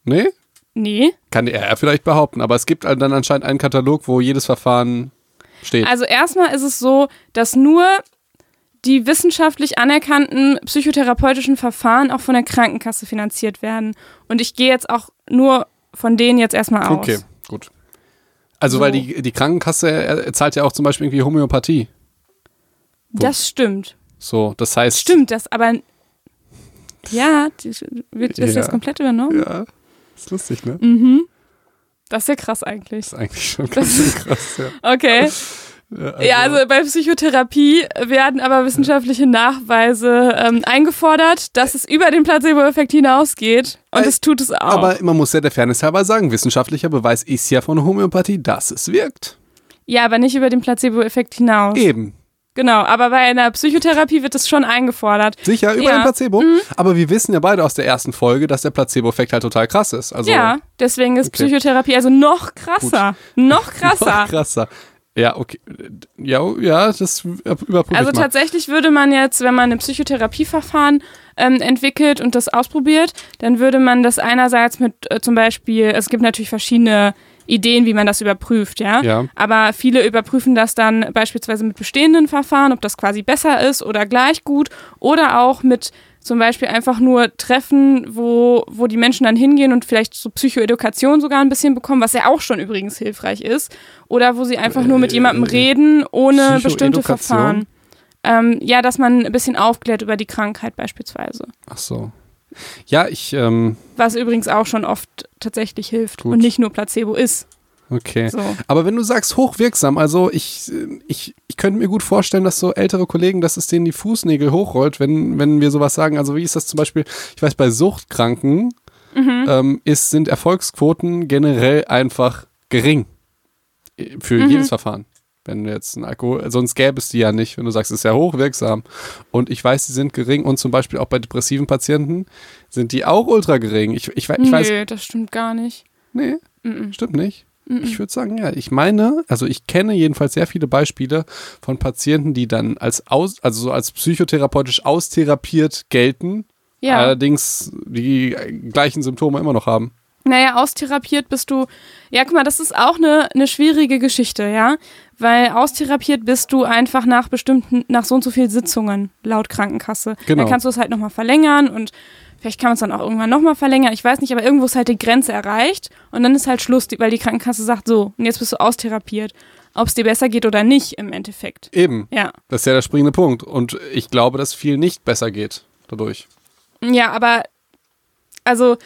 Nee? Nee. Kann er vielleicht behaupten, aber es gibt dann anscheinend einen Katalog, wo jedes Verfahren steht. Also erstmal ist es so, dass nur die wissenschaftlich anerkannten psychotherapeutischen Verfahren auch von der Krankenkasse finanziert werden. Und ich gehe jetzt auch nur von denen jetzt erstmal aus. okay, gut. Also, So. weil die, die Krankenkasse zahlt ja auch zum Beispiel irgendwie Homöopathie. Das stimmt. So, das heißt. Stimmt das, aber ja, die, wird ist Ja. das komplett übernommen? Ja, ist lustig, ne? Mhm. Das ist ja krass eigentlich. Das ist eigentlich schon ganz schön krass, ja. Okay. Ja, Ja, also bei Psychotherapie werden aber wissenschaftliche Nachweise ähm, eingefordert, dass es über den Placebo-Effekt hinausgeht. Und Äh, das tut es auch. aber man muss ja der Fairness halber sagen, wissenschaftlicher Beweis ist ja von Homöopathie, dass es wirkt. ja, aber nicht über den Placebo-Effekt hinaus. Eben. Genau, aber bei einer Psychotherapie wird es schon eingefordert. Sicher, über Ja. Mhm. den Placebo. Aber wir wissen ja beide aus der ersten Folge, dass der Placebo-Effekt halt total krass ist. Also ja, deswegen ist okay. Psychotherapie also noch krasser. Noch krasser. noch krasser. Ja, okay. Ja, ja, das überprüfe Also tatsächlich würde man jetzt, wenn man ein Psychotherapieverfahren ähm, entwickelt und das ausprobiert, dann würde man das einerseits mit äh, zum Beispiel, es gibt natürlich verschiedene Ideen, wie man das überprüft, ja? Ja. Aber viele überprüfen das dann beispielsweise mit bestehenden Verfahren, ob das quasi besser ist oder gleich gut oder auch mit zum Beispiel einfach nur Treffen, wo, wo die Menschen dann hingehen und vielleicht so Psychoedukation sogar ein bisschen bekommen, was ja auch schon übrigens hilfreich ist. Oder wo sie einfach nur mit jemandem reden, ohne bestimmte? Verfahren. Ähm, ja, dass man ein bisschen aufklärt über die Krankheit beispielsweise. Ach so. Ja, ich, ähm, Was übrigens auch schon oft tatsächlich hilft Gut. und nicht nur Placebo ist. Okay. So. Aber wenn du sagst hochwirksam, also ich, ich, ich könnte mir gut vorstellen, dass so ältere Kollegen, dass es denen die Fußnägel hochrollt, wenn, wenn wir sowas sagen. Also wie ist das zum Beispiel, ich weiß, bei Suchtkranken Mhm. ähm, ist, sind Erfolgsquoten generell einfach gering. Äh, Für Mhm. jedes Verfahren. Wenn du jetzt ein Alkohol, sonst gäbe es die ja nicht, wenn du sagst, es ist ja hochwirksam. Und ich weiß, die sind gering und zum Beispiel auch bei depressiven Patienten sind die auch ultra gering. Ich, ich, ich weiß, Nö, das stimmt gar nicht. nee, Mhm. stimmt nicht. Ich würde sagen, ja. Ich meine, also ich kenne jedenfalls sehr viele Beispiele von Patienten, die dann als aus, also so als psychotherapeutisch austherapiert gelten, Ja. allerdings die gleichen Symptome immer noch haben. Naja, austherapiert bist du. Ja, guck mal, das ist auch eine, eine schwierige Geschichte, ja. Weil austherapiert bist du einfach nach bestimmten, nach so und so viel Sitzungen laut Krankenkasse. Genau. Dann kannst du es halt nochmal verlängern und vielleicht kann man es dann auch irgendwann nochmal verlängern. Ich weiß nicht, aber irgendwo ist halt die Grenze erreicht und dann ist halt Schluss, weil die Krankenkasse sagt so, und jetzt bist du austherapiert. Ob es dir besser geht oder nicht im Endeffekt. Eben. Ja. Das ist ja der springende Punkt. Und ich glaube, dass viel nicht besser geht dadurch. Ja, aber also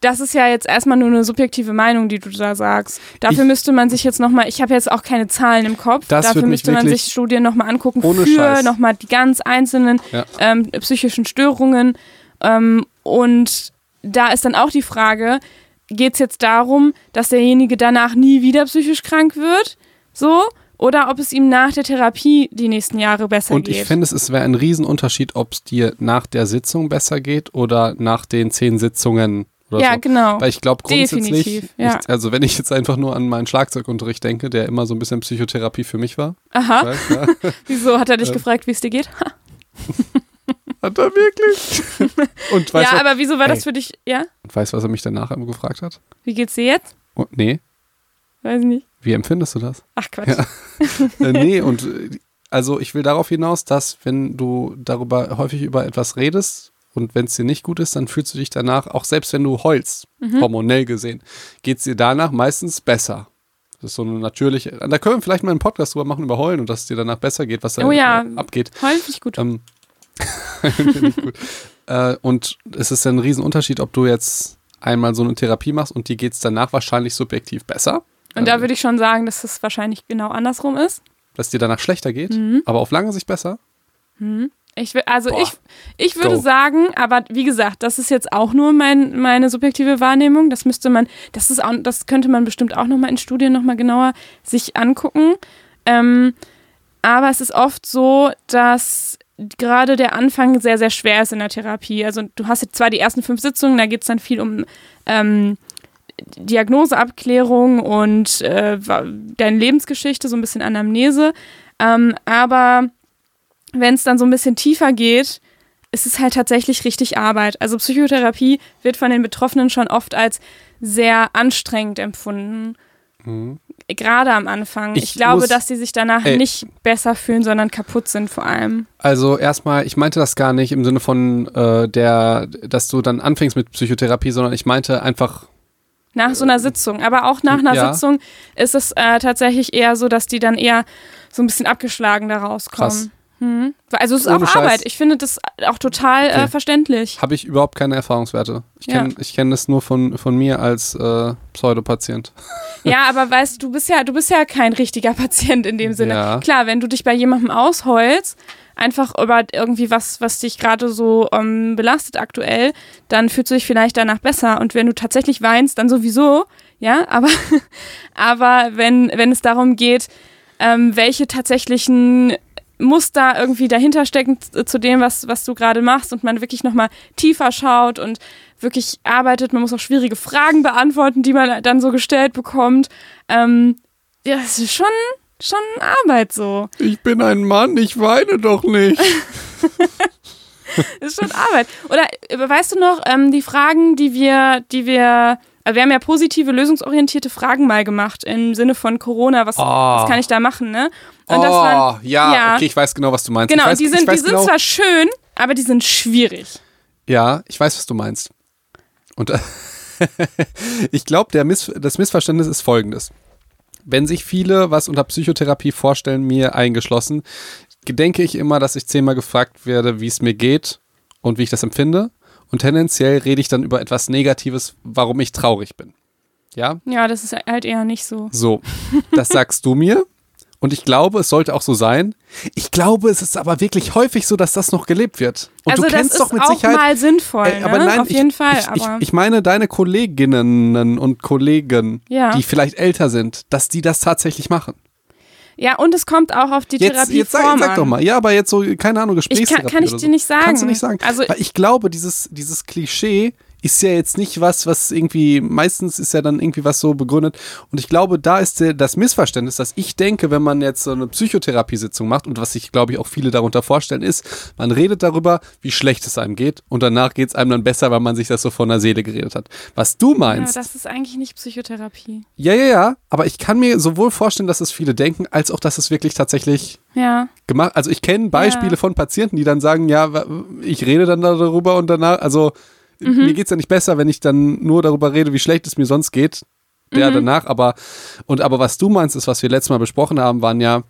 das ist ja jetzt erstmal nur eine subjektive Meinung, die du da sagst. Dafür Ich- müsste man sich jetzt nochmal, ich habe jetzt auch keine Zahlen im Kopf, dafür müsste man sich Studien nochmal angucken Ohne für nochmal die ganz einzelnen Ja. ähm, psychischen Störungen. Ähm, und da ist dann auch die Frage, geht es jetzt darum, dass derjenige danach nie wieder psychisch krank wird? So? Oder ob es ihm nach der Therapie die nächsten Jahre besser Und geht? ich finde, es wäre ein Riesenunterschied, ob es dir nach der Sitzung besser geht oder nach den zehn Sitzungen oder ja, so. genau. Weil ich glaube grundsätzlich, Definitiv, ja. ich, also wenn ich jetzt einfach nur an meinen Schlagzeugunterricht denke, der immer so ein bisschen Psychotherapie für mich war. Aha. Weißt, ja. Wieso hat er dich Ähm, gefragt, wie es dir geht? Hat er wirklich? Und weißt, ja, du, aber wieso war das Ey. für dich? Ja? weißt was er mich danach immer gefragt hat? Wie geht's dir jetzt? Oh, nee, Weiß nicht. wie empfindest du das? Ach Quatsch. Ja. äh, nee, und äh, also ich will darauf hinaus, dass wenn du darüber häufig über etwas redest und wenn es dir nicht gut ist, dann fühlst du dich danach, auch selbst wenn du heulst, Mhm. hormonell gesehen, geht es dir danach meistens besser. Das ist so eine natürliche. Da können wir vielleicht mal einen Podcast drüber machen über Heulen und dass es dir danach besser geht, was da Oh ja. abgeht. Gut. Ähm, Finde ich gut. Äh, und es ist ein Riesenunterschied, ob du jetzt einmal so eine Therapie machst und dir geht es danach wahrscheinlich subjektiv besser. Und da Also, würde ich schon sagen, dass es wahrscheinlich genau andersrum ist. dass dir danach schlechter geht, Mhm. aber auf lange Sicht besser. Ich will, also Boah. ich, ich würde Go. sagen, aber wie gesagt, das ist jetzt auch nur mein, meine subjektive Wahrnehmung. Das müsste man, das ist auch, das könnte man bestimmt auch nochmal in Studien nochmal genauer sich angucken. Ähm, aber es ist oft so, dass gerade der Anfang sehr, sehr schwer ist in der Therapie. Also du hast jetzt zwar die ersten fünf Sitzungen, da geht es dann viel um ähm, Diagnoseabklärung und äh, deine Lebensgeschichte, so ein bisschen Anamnese. Ähm, aber wenn es dann so ein bisschen tiefer geht, ist es halt tatsächlich richtig Arbeit. Also Psychotherapie wird von den Betroffenen schon oft als sehr anstrengend empfunden. Gerade am Anfang. Ich, Ich glaube, muss- dass die sich danach Ey. nicht besser fühlen, sondern kaputt sind vor allem. Also erstmal, ich meinte das gar nicht im Sinne von äh, der, dass du dann anfängst mit Psychotherapie, sondern ich meinte einfach, Nach so einer Sitzung. Aber auch nach einer Ja. Sitzung ist es äh, tatsächlich eher so, dass die dann eher so ein bisschen abgeschlagen da rauskommen. Krass. Mhm. Also es ist Ohne auch Scheiß. Arbeit. Ich finde das auch total äh, Okay. verständlich. habe ich überhaupt keine Erfahrungswerte. Ich kenne Ja. kenn das nur von, von mir als äh, Pseudopatient. Ja, aber weißt du, du bist ja, du bist ja kein richtiger Patient in dem Sinne. Ja. Klar, wenn du dich bei jemandem ausheulst, einfach über irgendwie was, was dich gerade so ähm, belastet aktuell, dann fühlst du dich vielleicht danach besser. Und wenn du tatsächlich weinst, dann sowieso, ja, aber, aber wenn, wenn es darum geht, ähm, welche tatsächlichen Muster irgendwie dahinter stecken z- zu dem, was, was du gerade machst und man wirklich nochmal tiefer schaut und wirklich arbeitet. Man muss auch schwierige Fragen beantworten, die man dann so gestellt bekommt. Ähm, ja, das ist schon, schon Arbeit so. Ich bin ein Mann, ich weine doch nicht. Das ist schon Arbeit. Oder äh, weißt du noch, ähm, die Fragen, die wir, die wir, äh, wir haben ja positive, lösungsorientierte Fragen mal gemacht im Sinne von Corona, was, Oh. was kann ich da machen, ne? Und oh, waren, ja, ja. okay, ich weiß genau, was du meinst. genau, weiß, die sind, die sind genau, zwar schön, aber die sind schwierig. Ja, ich weiß, was du meinst. Und äh, ich glaube, Miss das Missverständnis ist folgendes. Wenn sich viele was unter Psychotherapie vorstellen, mir eingeschlossen, denke ich immer, dass ich zehnmal gefragt werde, wie es mir geht und wie ich das empfinde. Und tendenziell rede ich dann über etwas Negatives, warum ich traurig bin. Ja, Ja, das ist halt eher nicht so. so. Das sagst du mir. Und ich glaube, es sollte auch so sein. Ich glaube, es ist aber wirklich häufig so, dass das noch gelebt wird. Und also du kennst das doch ist mit auch Sicherheit. mal sinnvoll, ne? aber nein, auf ich, jeden Fall. Ich, ich, ich meine deine Kolleginnen und Kollegen, Ja. die vielleicht älter sind, dass die das tatsächlich machen. Ja, und es kommt auch auf die Jetzt, Therapieform jetzt sag, sag an. doch mal. Ja, aber jetzt so, keine Ahnung, Ich kann, Gesprächstherapie kann ich dir nicht sagen. Kannst du nicht sagen. Also Weil ich glaube, dieses, dieses Klischee ist ja jetzt nicht was, was irgendwie, meistens ist ja dann irgendwie was so begründet. Und ich glaube, da ist der, das Missverständnis, dass ich denke, wenn man jetzt so eine Psychotherapiesitzung macht und was sich, glaube ich, auch viele darunter vorstellen, ist, man redet darüber, wie schlecht es einem geht und danach geht es einem dann besser, weil man sich das so von der Seele geredet hat. Was du ja, meinst, das ist eigentlich nicht Psychotherapie. ja, ja, ja, aber ich kann mir sowohl vorstellen, dass es viele denken, als auch, dass es wirklich tatsächlich Ja. gemacht. Also ich kenne Beispiele Ja. von Patienten, die dann sagen, ja, ich rede dann darüber und danach, also Mhm. mir geht's ja nicht besser, wenn ich dann nur darüber rede, wie schlecht es mir sonst geht. Der Mhm. danach, aber und aber was du meinst, ist, was wir letztes Mal besprochen haben, waren ja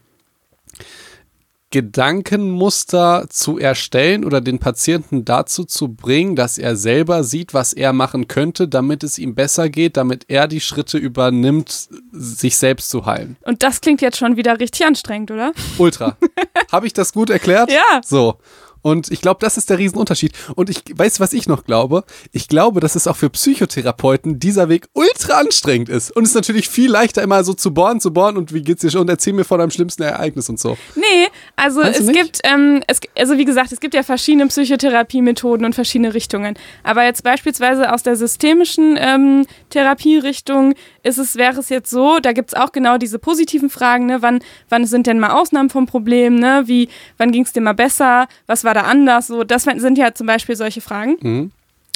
Gedankenmuster zu erstellen oder den Patienten dazu zu bringen, dass er selber sieht, was er machen könnte, damit es ihm besser geht, damit er die Schritte übernimmt, sich selbst zu heilen. Und das klingt jetzt schon wieder richtig anstrengend, oder? Ultra. Habe ich das gut erklärt? Ja. So. Und ich glaube, das ist der Riesenunterschied. Und ich weiß, was ich noch glaube. Ich glaube, dass es auch für Psychotherapeuten dieser Weg ultra anstrengend ist. Und es ist natürlich viel leichter, immer so zu bohren, zu bohren und wie geht's dir schon? Und erzähl mir von deinem schlimmsten Ereignis und so. Nee, also du es gibt, ähm, es, also wie gesagt, es gibt ja verschiedene Psychotherapiemethoden und verschiedene Richtungen. Aber jetzt beispielsweise aus der systemischen ähm, Therapierichtung ist es, wäre es jetzt so, da gibt es auch genau diese positiven Fragen, ne? wann, wann sind denn mal Ausnahmen vom Problem, ne? Wie, wann ging es dir mal besser, was war da anders? So, das sind ja zum Beispiel solche Fragen. Mhm.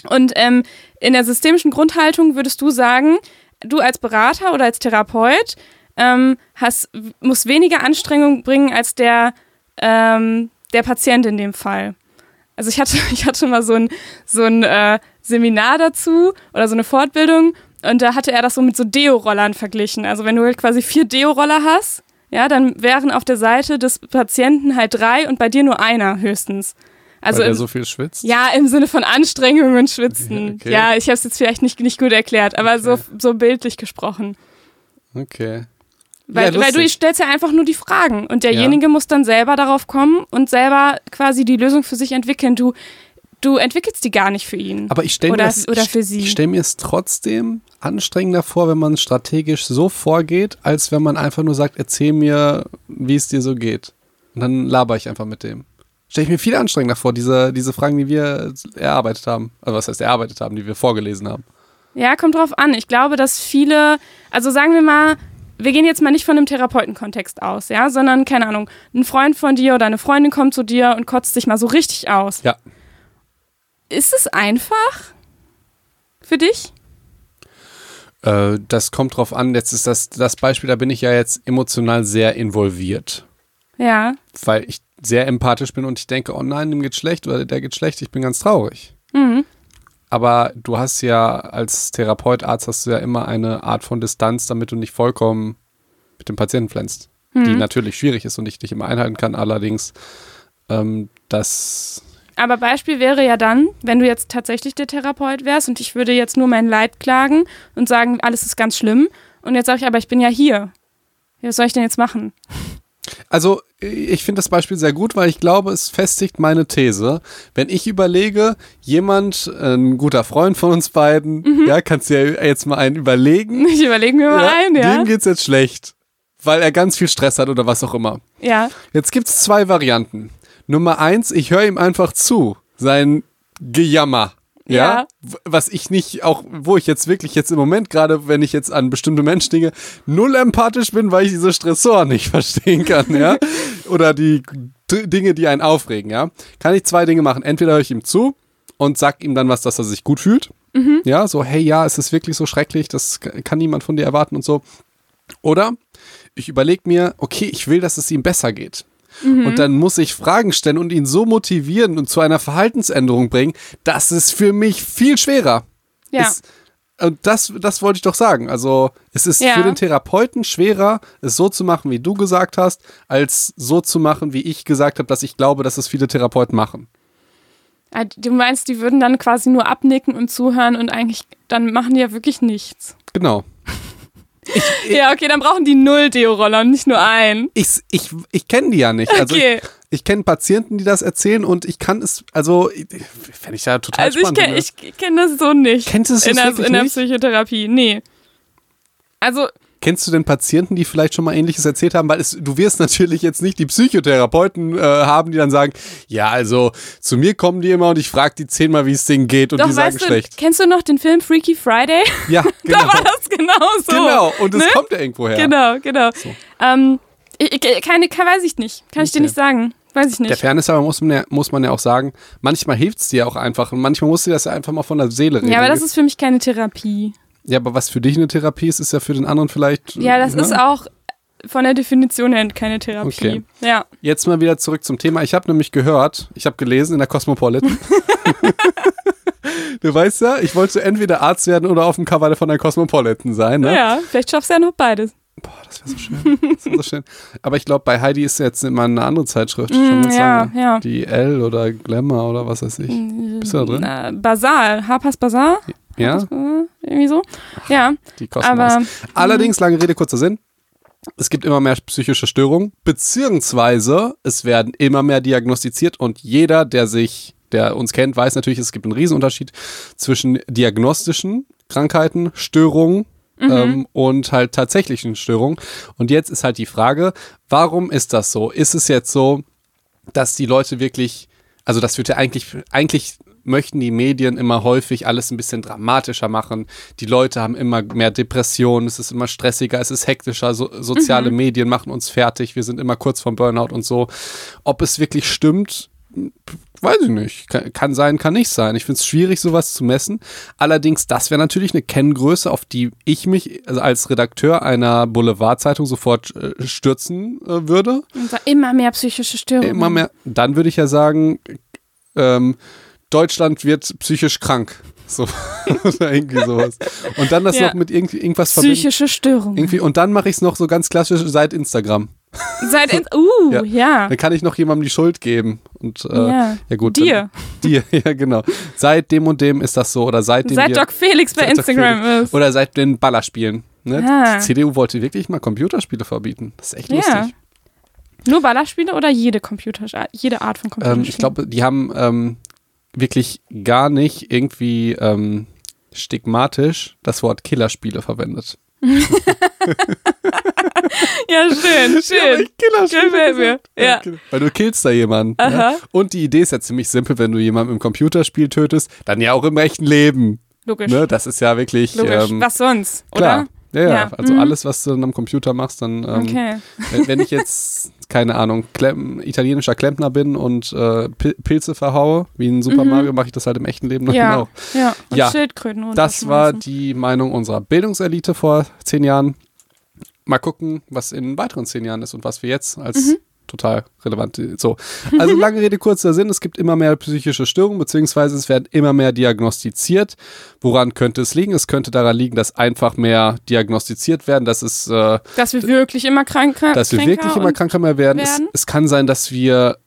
Und ähm, in der systemischen Grundhaltung würdest du sagen, du als Berater oder als Therapeut ähm, hast, musst weniger Anstrengung bringen als der, ähm, der Patient in dem Fall. Also ich hatte, ich hatte mal so ein, so ein äh, Seminar dazu oder so eine Fortbildung und da hatte er das so mit so Deo-Rollern verglichen. Also wenn du halt quasi vier Deo-Roller hast, ja, dann wären auf der Seite des Patienten halt drei und bei dir nur einer höchstens. Also Weil im- so viel schwitzt. ja, im Sinne von Anstrengung und Schwitzen. Okay. Ja, ich habe es jetzt vielleicht nicht, nicht gut erklärt, aber so, so bildlich gesprochen. Okay. Weil, Ja, weil du stellst ja einfach nur die Fragen und derjenige muss dann selber darauf kommen und selber quasi die Lösung für sich entwickeln. Du, du entwickelst die gar nicht für ihn. Aber ich stelle mir, Oder- ich- für sie. ich stell mir es trotzdem anstrengender vor, wenn man strategisch so vorgeht, als wenn man einfach nur sagt, erzähl mir, wie es dir so geht. Und dann laber ich einfach mit dem. Stelle ich mir viel anstrengender vor, diese, diese Fragen, die wir erarbeitet haben. Also was heißt erarbeitet haben, die wir vorgelesen haben. Ja, kommt drauf an. Ich glaube, dass viele, also sagen wir mal, wir gehen jetzt mal nicht von einem Therapeutenkontext aus, ja, sondern, keine Ahnung, ein Freund von dir oder eine Freundin kommt zu dir und kotzt sich mal so richtig aus. Ja. Ist es einfach für dich? Äh, das kommt drauf an. Jetzt ist das, das Beispiel, da bin ich ja jetzt emotional sehr involviert. Ja. Weil ich sehr empathisch bin und ich denke, oh nein, dem geht schlecht oder der geht schlecht, ich bin ganz traurig. Mhm. Aber du hast ja als Therapeut, Arzt hast du ja immer eine Art von Distanz, damit du nicht vollkommen mit dem Patienten flänzt. Die natürlich schwierig ist und ich nicht immer einhalten kann. Allerdings, ähm, das, Aber Beispiel wäre ja dann, wenn du jetzt tatsächlich der Therapeut wärst und ich würde jetzt nur mein Leid klagen und sagen, alles ist ganz schlimm. Und jetzt sage ich, aber ich bin ja hier. Ja, Was soll ich denn jetzt machen? also ich finde das Beispiel sehr gut, weil ich glaube, es festigt meine These. Wenn ich überlege, jemand, ein guter Freund von uns beiden, ja, kannst du ja jetzt mal einen überlegen. Ich überlege mir mal ein, ja. Dem geht's jetzt schlecht, weil er ganz viel Stress hat oder was auch immer. Ja. Jetzt gibt's zwei Varianten. Nummer eins, ich höre ihm einfach zu. Sein Gejammer. Ja? Ja. Was ich nicht, auch wo ich jetzt wirklich jetzt im Moment, gerade wenn ich jetzt an bestimmte Menschen denke, null empathisch bin, weil ich diese Stressoren nicht verstehen kann, ja. Oder die Dinge, die einen aufregen, ja. Kann ich zwei Dinge machen. Entweder höre ich ihm zu und sag ihm dann was, dass er sich gut fühlt. Ja, so, hey, ja, es ist wirklich so schrecklich, das kann niemand von dir erwarten und so. Oder ich überlege mir, okay, ich will, dass es ihm besser geht. Und dann muss ich Fragen stellen und ihn so motivieren und zu einer Verhaltensänderung bringen, das ist für mich viel schwerer. Ja. Es, und das, das wollte ich doch sagen. Also, es ist Ja. für den Therapeuten schwerer, es so zu machen, wie du gesagt hast, als so zu machen, wie ich gesagt habe, dass ich glaube, dass es viele Therapeuten machen. Ah, Du meinst, die würden dann quasi nur abnicken und zuhören und eigentlich, dann machen die ja wirklich nichts. Genau. Ja, okay, dann brauchen die null Deo-Roller und nicht nur einen. Ich, ich, ich kenne die ja nicht. Also Okay. ich, ich kenne Patienten, die das erzählen und ich kann es, also fände ich ja total Also ich spannend. kenne ne? ich kenn das so nicht. Kennst du es in der, in der nicht? Psychotherapie? Nee. Also, Kennst du denn Patienten, die vielleicht schon mal Ähnliches erzählt haben? Weil es, du wirst natürlich jetzt nicht die Psychotherapeuten äh, haben, die dann sagen, ja, also zu mir kommen die immer und ich frage die zehnmal, wie es denen geht und doch, die sagen du, schlecht. kennst du noch den Film Freaky Friday? Ja, genau. da war das genau so. genau, und es ne? kommt ja irgendwo her. Genau, genau. Ähm, ich, keine, keine, weiß ich nicht. Kann ich dir Okay. nicht sagen. Weiß ich Der nicht. Fairness aber muss man, ja, muss man ja auch sagen, manchmal hilft es dir auch einfach und manchmal musst du das ja einfach mal von der Seele reden. Ja, aber das ist für mich keine Therapie. Ja, aber was für dich eine Therapie ist, ist ja für den anderen vielleicht. Ja, das ne? ist auch von der Definition her keine Therapie. Okay. Ja. Jetzt mal wieder zurück zum Thema. Ich habe nämlich gehört, ich habe gelesen in der Cosmopolitan. du weißt ja, ich wollte entweder Arzt werden oder auf dem Cover von der Cosmopolitan sein. Ne? ja, vielleicht schaffst du ja noch beides. Boah, das wäre so schön. Das wär so schön. Aber ich glaube, bei Heidi ist jetzt immer eine andere Zeitschrift. Schon Mm, ja, lange. ja. Die L oder Glamour oder was weiß ich. Bist du da drin? Na, Basar, Harper's Bazaar? Ja, Äh, Irgendwie so. Ja, die Cosmos. aber Allerdings, lange Rede, kurzer Sinn. es gibt immer mehr psychische Störungen, beziehungsweise es werden immer mehr diagnostiziert und jeder, der sich, der uns kennt, weiß natürlich, es gibt einen Riesenunterschied zwischen diagnostischen Krankheiten, Störungen ähm, und halt tatsächlichen Störungen. Und jetzt ist halt die Frage, warum ist das so? Ist es jetzt so, dass die Leute wirklich, also das wird ja eigentlich, eigentlich möchten die Medien immer häufig alles ein bisschen dramatischer machen. Die Leute haben immer mehr Depressionen, es ist immer stressiger, es ist hektischer, so, soziale Medien machen uns fertig, wir sind immer kurz vom Burnout und so. Ob es wirklich stimmt, weiß ich nicht. Kann, kann sein, kann nicht sein. Ich finde es schwierig, sowas zu messen. Allerdings, das wäre natürlich eine Kenngröße, auf die ich mich also als Redakteur einer Boulevardzeitung sofort äh, stürzen äh, würde. Und immer mehr psychische Störungen. Immer mehr. Dann würde ich ja sagen, ähm, Deutschland wird psychisch krank. So, oder irgendwie sowas. Und dann das Ja. noch mit irgendwie, irgendwas verbinden. Psychische Störungen. Irgendwie, und dann mache ich es noch so ganz klassisch seit Instagram. Seit in, uh, Ja. ja. Dann kann ich noch jemandem die Schuld geben. Und äh, Ja. ja. gut. Dir. Dann, dir, ja genau. Seit dem und dem ist das so. Oder Seit wir, Doc Felix bei seit Instagram Felix. ist. Oder seit den Ballerspielen. Ne? Ah. Die CDU wollte wirklich mal Computerspiele verbieten. Das ist echt Ja. lustig. Nur Ballerspiele oder jede Computer, jede Art von Computerspielen? Ähm, ich glaube, die haben ähm, wirklich gar nicht irgendwie ähm, stigmatisch das Wort Killerspiele verwendet. Ja, schön, schön. Killerspiele Gefällt mir. Ja. Weil du killst da jemanden. Aha. Ne? Und die Idee ist ja ziemlich simpel, wenn du jemanden im Computerspiel tötest, dann ja auch im echten Leben. Logisch. Ne? Das ist ja wirklich Logisch. ähm, Was sonst, klar. oder? Ja, ja, also Mhm. alles, was du dann am Computer machst, dann, ähm, Okay. wenn, wenn ich jetzt, keine Ahnung, Klemm, italienischer Klempner bin und äh, Pil Pilze verhaue, wie in Super Mhm. Mario, mache ich das halt im echten Leben Ja, auch. ja. Und Ja, Schildkröten und Das war die Meinung unserer Bildungselite vor zehn Jahren. Mal gucken, was in weiteren zehn Jahren ist und was wir jetzt als Mhm. Total relevant. So, also lange Rede, kurzer Sinn. Es gibt immer mehr psychische Störungen, beziehungsweise es werden immer mehr diagnostiziert. Woran könnte es liegen? Es könnte daran liegen, dass einfach mehr diagnostiziert werden, dass es äh, Dass wir wirklich immer krank dass wir wirklich immer kranker mehr werden. Es, werden. es kann sein, dass wir,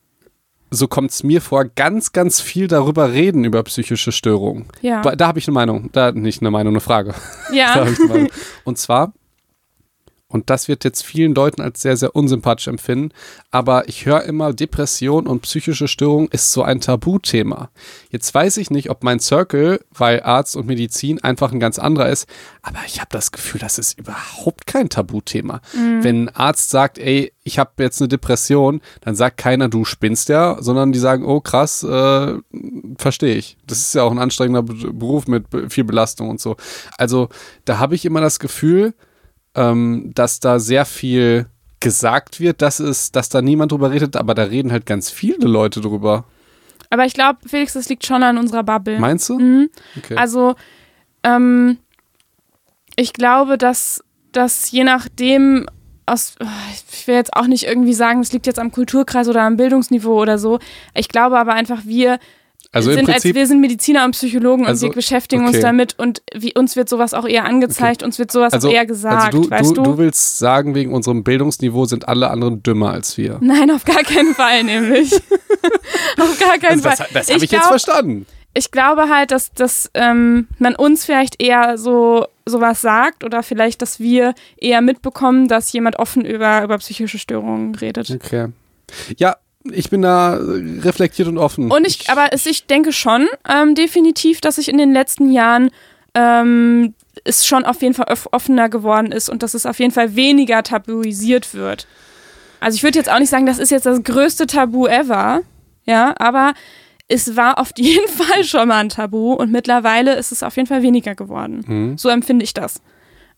so kommt es mir vor, ganz, ganz viel darüber reden, über psychische Störungen. Ja. Da, da habe ich eine Meinung. Da nicht eine Meinung, eine Frage. Ja. eine Meinung. Und zwar, und das wird jetzt vielen Leuten als sehr, sehr unsympathisch empfinden, aber ich höre immer, Depression und psychische Störung ist so ein Tabuthema. Jetzt weiß ich nicht, ob mein Circle, weil Arzt und Medizin einfach ein ganz anderer ist, aber ich habe das Gefühl, das ist überhaupt kein Tabuthema. Wenn ein Arzt sagt, ey, ich habe jetzt eine Depression, dann sagt keiner, du spinnst ja, sondern die sagen, oh krass, äh, verstehe ich. Das ist ja auch ein anstrengender Be- Beruf mit viel Belastung und so. Also da habe ich immer das Gefühl, ähm, dass da sehr viel gesagt wird, dass es, dass da niemand drüber redet, aber da reden halt ganz viele Leute drüber. Aber ich glaube, Felix, das liegt schon an unserer Bubble. Meinst du? Mhm. Okay. Also, ähm, ich glaube, dass, dass je nachdem, aus, ich will jetzt auch nicht irgendwie sagen, es liegt jetzt am Kulturkreis oder am Bildungsniveau oder so. Ich glaube aber einfach, wir also sind, als, Prinzip, wir sind Mediziner und Psychologen Also, und wir beschäftigen uns okay. damit und wie, uns wird sowas auch eher angezeigt, uns wird sowas also, auch eher gesagt, also du, weißt du, du? willst sagen, wegen unserem Bildungsniveau sind alle anderen dümmer als wir. Nein, auf gar keinen Fall, nämlich. auf gar keinen Also das Fall. das habe ich, jetzt glaub- verstanden. ich glaube halt, dass, dass ähm, man uns vielleicht eher so sowas sagt oder vielleicht, dass wir eher mitbekommen, dass jemand offen über, über psychische Störungen redet. Okay. Ja, ich bin da reflektiert und offen. Und ich, aber ich denke schon ähm, definitiv, dass sich in den letzten Jahren ähm, es schon auf jeden Fall offener geworden ist und dass es auf jeden Fall weniger tabuisiert wird. Also ich würde jetzt auch nicht sagen, das ist jetzt das größte Tabu ever, ja, aber es war auf jeden Fall schon mal ein Tabu und mittlerweile ist es auf jeden Fall weniger geworden. Mhm. So empfinde ich das.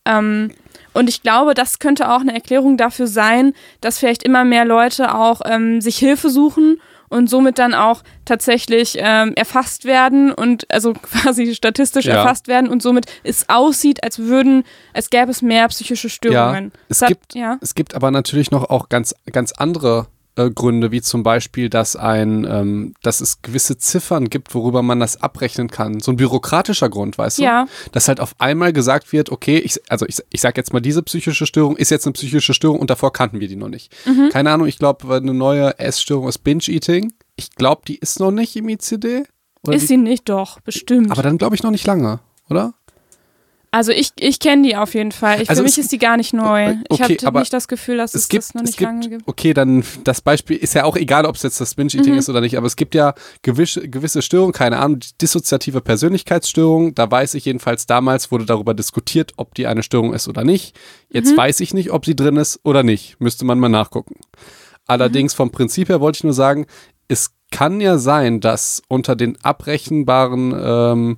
Ähm, und ich glaube, das könnte auch eine Erklärung dafür sein, dass vielleicht immer mehr Leute auch ähm, sich Hilfe suchen und somit dann auch tatsächlich ähm, erfasst werden und also quasi statistisch Ja. erfasst werden und somit es aussieht, als würden, als gäbe es mehr psychische Störungen. es Das gibt- ja. Es gibt aber natürlich noch auch ganz, ganz andere äh, Gründe, wie zum Beispiel, dass ein, ähm, dass es gewisse Ziffern gibt, worüber man das abrechnen kann. So ein bürokratischer Grund, weißt du? Ja. Dass halt auf einmal gesagt wird, okay, ich, also ich, ich sag jetzt mal, diese psychische Störung ist jetzt eine psychische Störung und davor kannten wir die noch nicht. Mhm. Keine Ahnung, ich glaube, eine neue Essstörung ist Binge-Eating. Ich glaube, die ist noch nicht im ICD. Ist die, sie nicht? Doch, bestimmt. aber dann glaube ich noch nicht lange, oder? Also ich, ich kenne die auf jeden Fall. Ich, Also für mich ist die gar nicht neu. ich okay, habe aber nicht das Gefühl, dass es, es gibt, das noch nicht gibt, lange gibt. okay, dann das Beispiel ist ja auch egal, ob es jetzt das Binge-Eating Mhm. ist oder nicht, aber es gibt ja gewisse, gewisse Störungen, keine Ahnung, dissoziative Persönlichkeitsstörung, da weiß ich jedenfalls, damals wurde darüber diskutiert, ob die eine Störung ist oder nicht. Jetzt Mhm. weiß ich nicht, ob sie drin ist oder nicht, müsste man mal nachgucken. Allerdings Mhm. vom Prinzip her wollte ich nur sagen, es kann ja sein, dass unter den abrechenbaren ähm,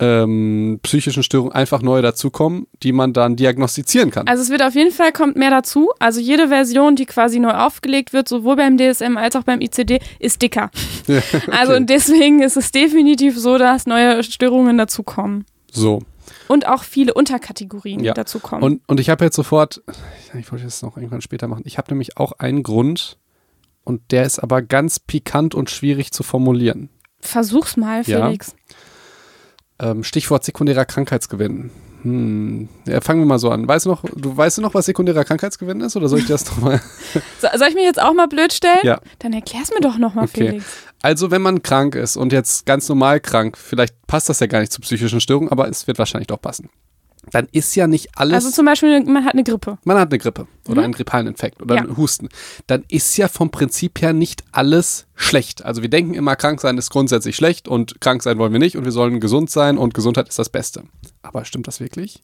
ähm, psychischen Störungen einfach neue dazukommen, die man dann diagnostizieren kann. Also es wird auf jeden Fall kommt mehr dazu. Also jede Version, die quasi neu aufgelegt wird, sowohl beim DSM als auch beim ICD, ist dicker. Also und deswegen ist es definitiv so, dass neue Störungen dazukommen. so. Und auch viele Unterkategorien Ja. dazukommen. Und, und ich habe jetzt sofort, ich wollte das noch irgendwann später machen, ich habe nämlich auch einen Grund und der ist aber ganz pikant und schwierig zu formulieren. Versuch's mal, Ja. Ähm, Stichwort sekundärer Krankheitsgewinn. Hm. Ja, fangen wir mal so an. Weißt du noch, du weißt du noch, was sekundärer Krankheitsgewinn ist oder soll ich das nochmal? So, soll ich mich jetzt auch mal blöd stellen? Ja. Dann erklär's mir doch nochmal, Okay. Felix. Also, wenn man krank ist und jetzt ganz normal krank, vielleicht passt das ja gar nicht zu psychischen Störungen, aber es wird wahrscheinlich doch passen. Dann ist ja nicht alles. Also zum Beispiel, man hat eine Grippe. man hat eine Grippe oder einen grippalen Infekt oder Ja. einen Husten, dann ist ja vom Prinzip her nicht alles schlecht. Also wir denken immer, krank sein ist grundsätzlich schlecht und krank sein wollen wir nicht und wir sollen gesund sein und Gesundheit ist das Beste. Aber stimmt das wirklich?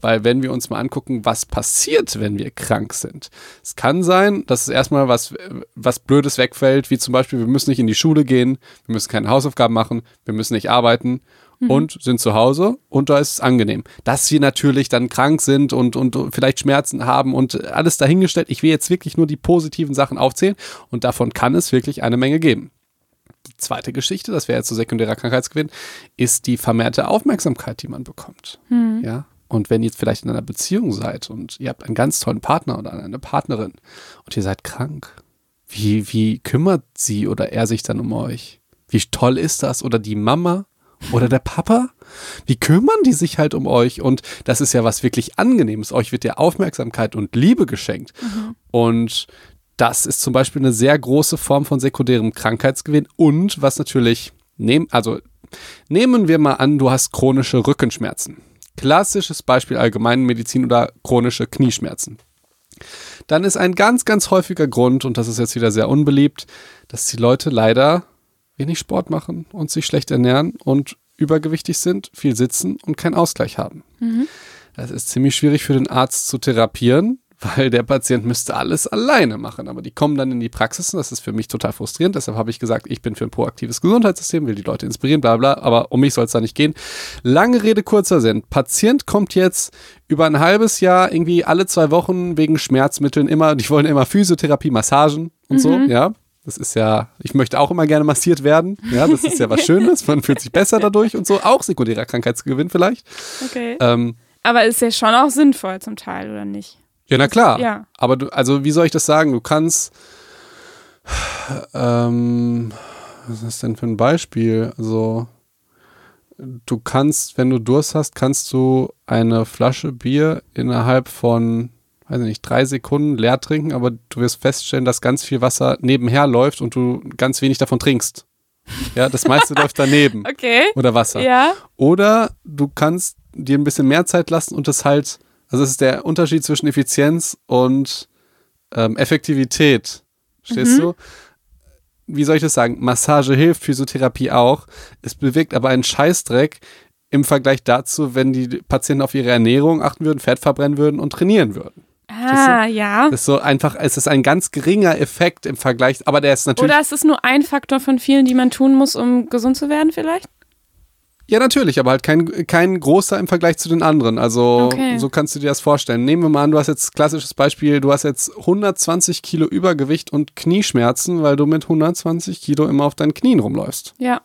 Weil wenn wir uns mal angucken, was passiert, wenn wir krank sind. Es kann sein, dass es erstmal was, was Blödes wegfällt, wie zum Beispiel, wir müssen nicht in die Schule gehen, wir müssen keine Hausaufgaben machen, wir müssen nicht arbeiten und sind zu Hause und da ist es angenehm. Dass wir natürlich dann krank sind und, und vielleicht Schmerzen haben und alles dahingestellt. Ich will jetzt wirklich nur die positiven Sachen aufzählen und davon kann es wirklich eine Menge geben. Die zweite Geschichte, das wäre jetzt so sekundärer Krankheitsgewinn, ist die vermehrte Aufmerksamkeit, die man bekommt. Ja. Und wenn ihr jetzt vielleicht in einer Beziehung seid und ihr habt einen ganz tollen Partner oder eine Partnerin und ihr seid krank, wie, wie kümmert sie oder er sich dann um euch? Wie toll ist das? Oder die Mama oder der Papa? Wie kümmern die sich halt um euch? Und das ist ja was wirklich Angenehmes. Euch wird ja Aufmerksamkeit und Liebe geschenkt. Und das ist zum Beispiel eine sehr große Form von sekundärem Krankheitsgewinn. Und was natürlich, nehm, also nehmen wir mal an, du hast chronische Rückenschmerzen. Klassisches Beispiel Allgemeinmedizin oder chronische Knieschmerzen. Dann ist ein ganz, ganz häufiger Grund, und das ist jetzt wieder sehr unbeliebt, dass die Leute leider wenig Sport machen und sich schlecht ernähren und übergewichtig sind, viel sitzen und keinen Ausgleich haben. Das ist ziemlich schwierig für den Arzt zu therapieren, weil der Patient müsste alles alleine machen. Aber die kommen dann in die Praxis und das ist für mich total frustrierend. Deshalb habe ich gesagt, ich bin für ein proaktives Gesundheitssystem, will die Leute inspirieren, bla bla. Aber um mich soll es da nicht gehen. Lange Rede, kurzer Sinn. Patient kommt jetzt über ein halbes Jahr irgendwie alle zwei Wochen wegen Schmerzmitteln immer, die wollen immer Physiotherapie, Massagen und so, ja. Das ist ja, ich möchte auch immer gerne massiert werden. Ja, das ist ja was Schönes. Man fühlt sich besser dadurch und so. Auch sekundärer Krankheitsgewinn vielleicht. Okay. Ähm, Aber ist ja schon auch sinnvoll zum Teil, oder nicht? Ja, na klar. Ja. Aber du, also wie soll ich das sagen? Du kannst, ähm, was ist das denn für ein Beispiel? Also, du kannst, wenn du Durst hast, kannst du eine Flasche Bier innerhalb von, weiß ich nicht, drei Sekunden leer trinken, aber du wirst feststellen, dass ganz viel Wasser nebenher läuft und du ganz wenig davon trinkst. Ja, das meiste läuft daneben. Okay. Oder Wasser. Ja. Oder du kannst dir ein bisschen mehr Zeit lassen und das halt, also das ist der Unterschied zwischen Effizienz und ähm, Effektivität. Stehst du? Wie soll ich das sagen? Massage hilft, Physiotherapie auch. Es bewirkt aber einen Scheißdreck im Vergleich dazu, wenn die Patienten auf ihre Ernährung achten würden, Fett verbrennen würden und trainieren würden. Ah, ja. Das ist so einfach, es ist ein ganz geringer Effekt im Vergleich, aber der ist natürlich. Oder ist es nur ein Faktor von vielen, die man tun muss, um gesund zu werden, vielleicht? Ja, natürlich, aber halt kein, kein großer im Vergleich zu den anderen. Also Okay. so kannst du dir das vorstellen. Nehmen wir mal an, du hast jetzt klassisches Beispiel, du hast jetzt 120 Kilo Übergewicht und Knieschmerzen, weil du mit 120 Kilo immer auf deinen Knien rumläufst. Ja.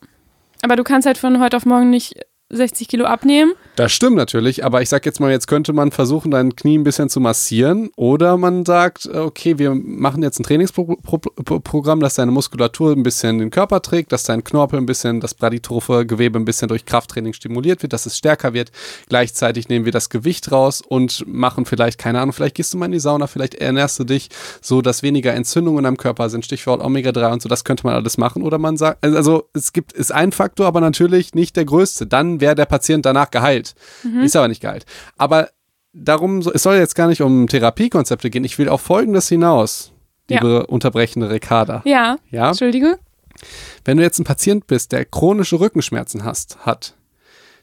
Aber du kannst halt von heute auf morgen nicht 60 Kilo abnehmen. Das stimmt natürlich, aber ich sag jetzt mal, jetzt könnte man versuchen, dein Knie ein bisschen zu massieren oder man sagt, äh, okay, wir machen jetzt ein Trainingsprogramm, das deine Muskulatur ein bisschen den Körper trägt, dass dein Knorpel ein bisschen, das braditrophe Gewebe ein bisschen durch Krafttraining stimuliert wird, dass es stärker wird. Gleichzeitig nehmen wir das Gewicht raus und machen vielleicht, keine Ahnung, vielleicht gehst du mal in die Sauna, vielleicht ernährst du dich so, dass weniger Entzündungen am Körper sind, Stichwort Omega-3 und so, das könnte man alles machen. Oder man sagt, also es gibt, ist ein Faktor, aber natürlich nicht der größte. Dann dann wäre der Patient danach geheilt. Mhm. Ist aber nicht geheilt. Aber darum, es soll jetzt gar nicht um Therapiekonzepte gehen. Ich will auf Folgendes hinaus, Ja. liebe unterbrechende Ricarda. Ja, Ja? Entschuldige. Wenn du jetzt ein Patient bist, der chronische Rückenschmerzen hast, hat,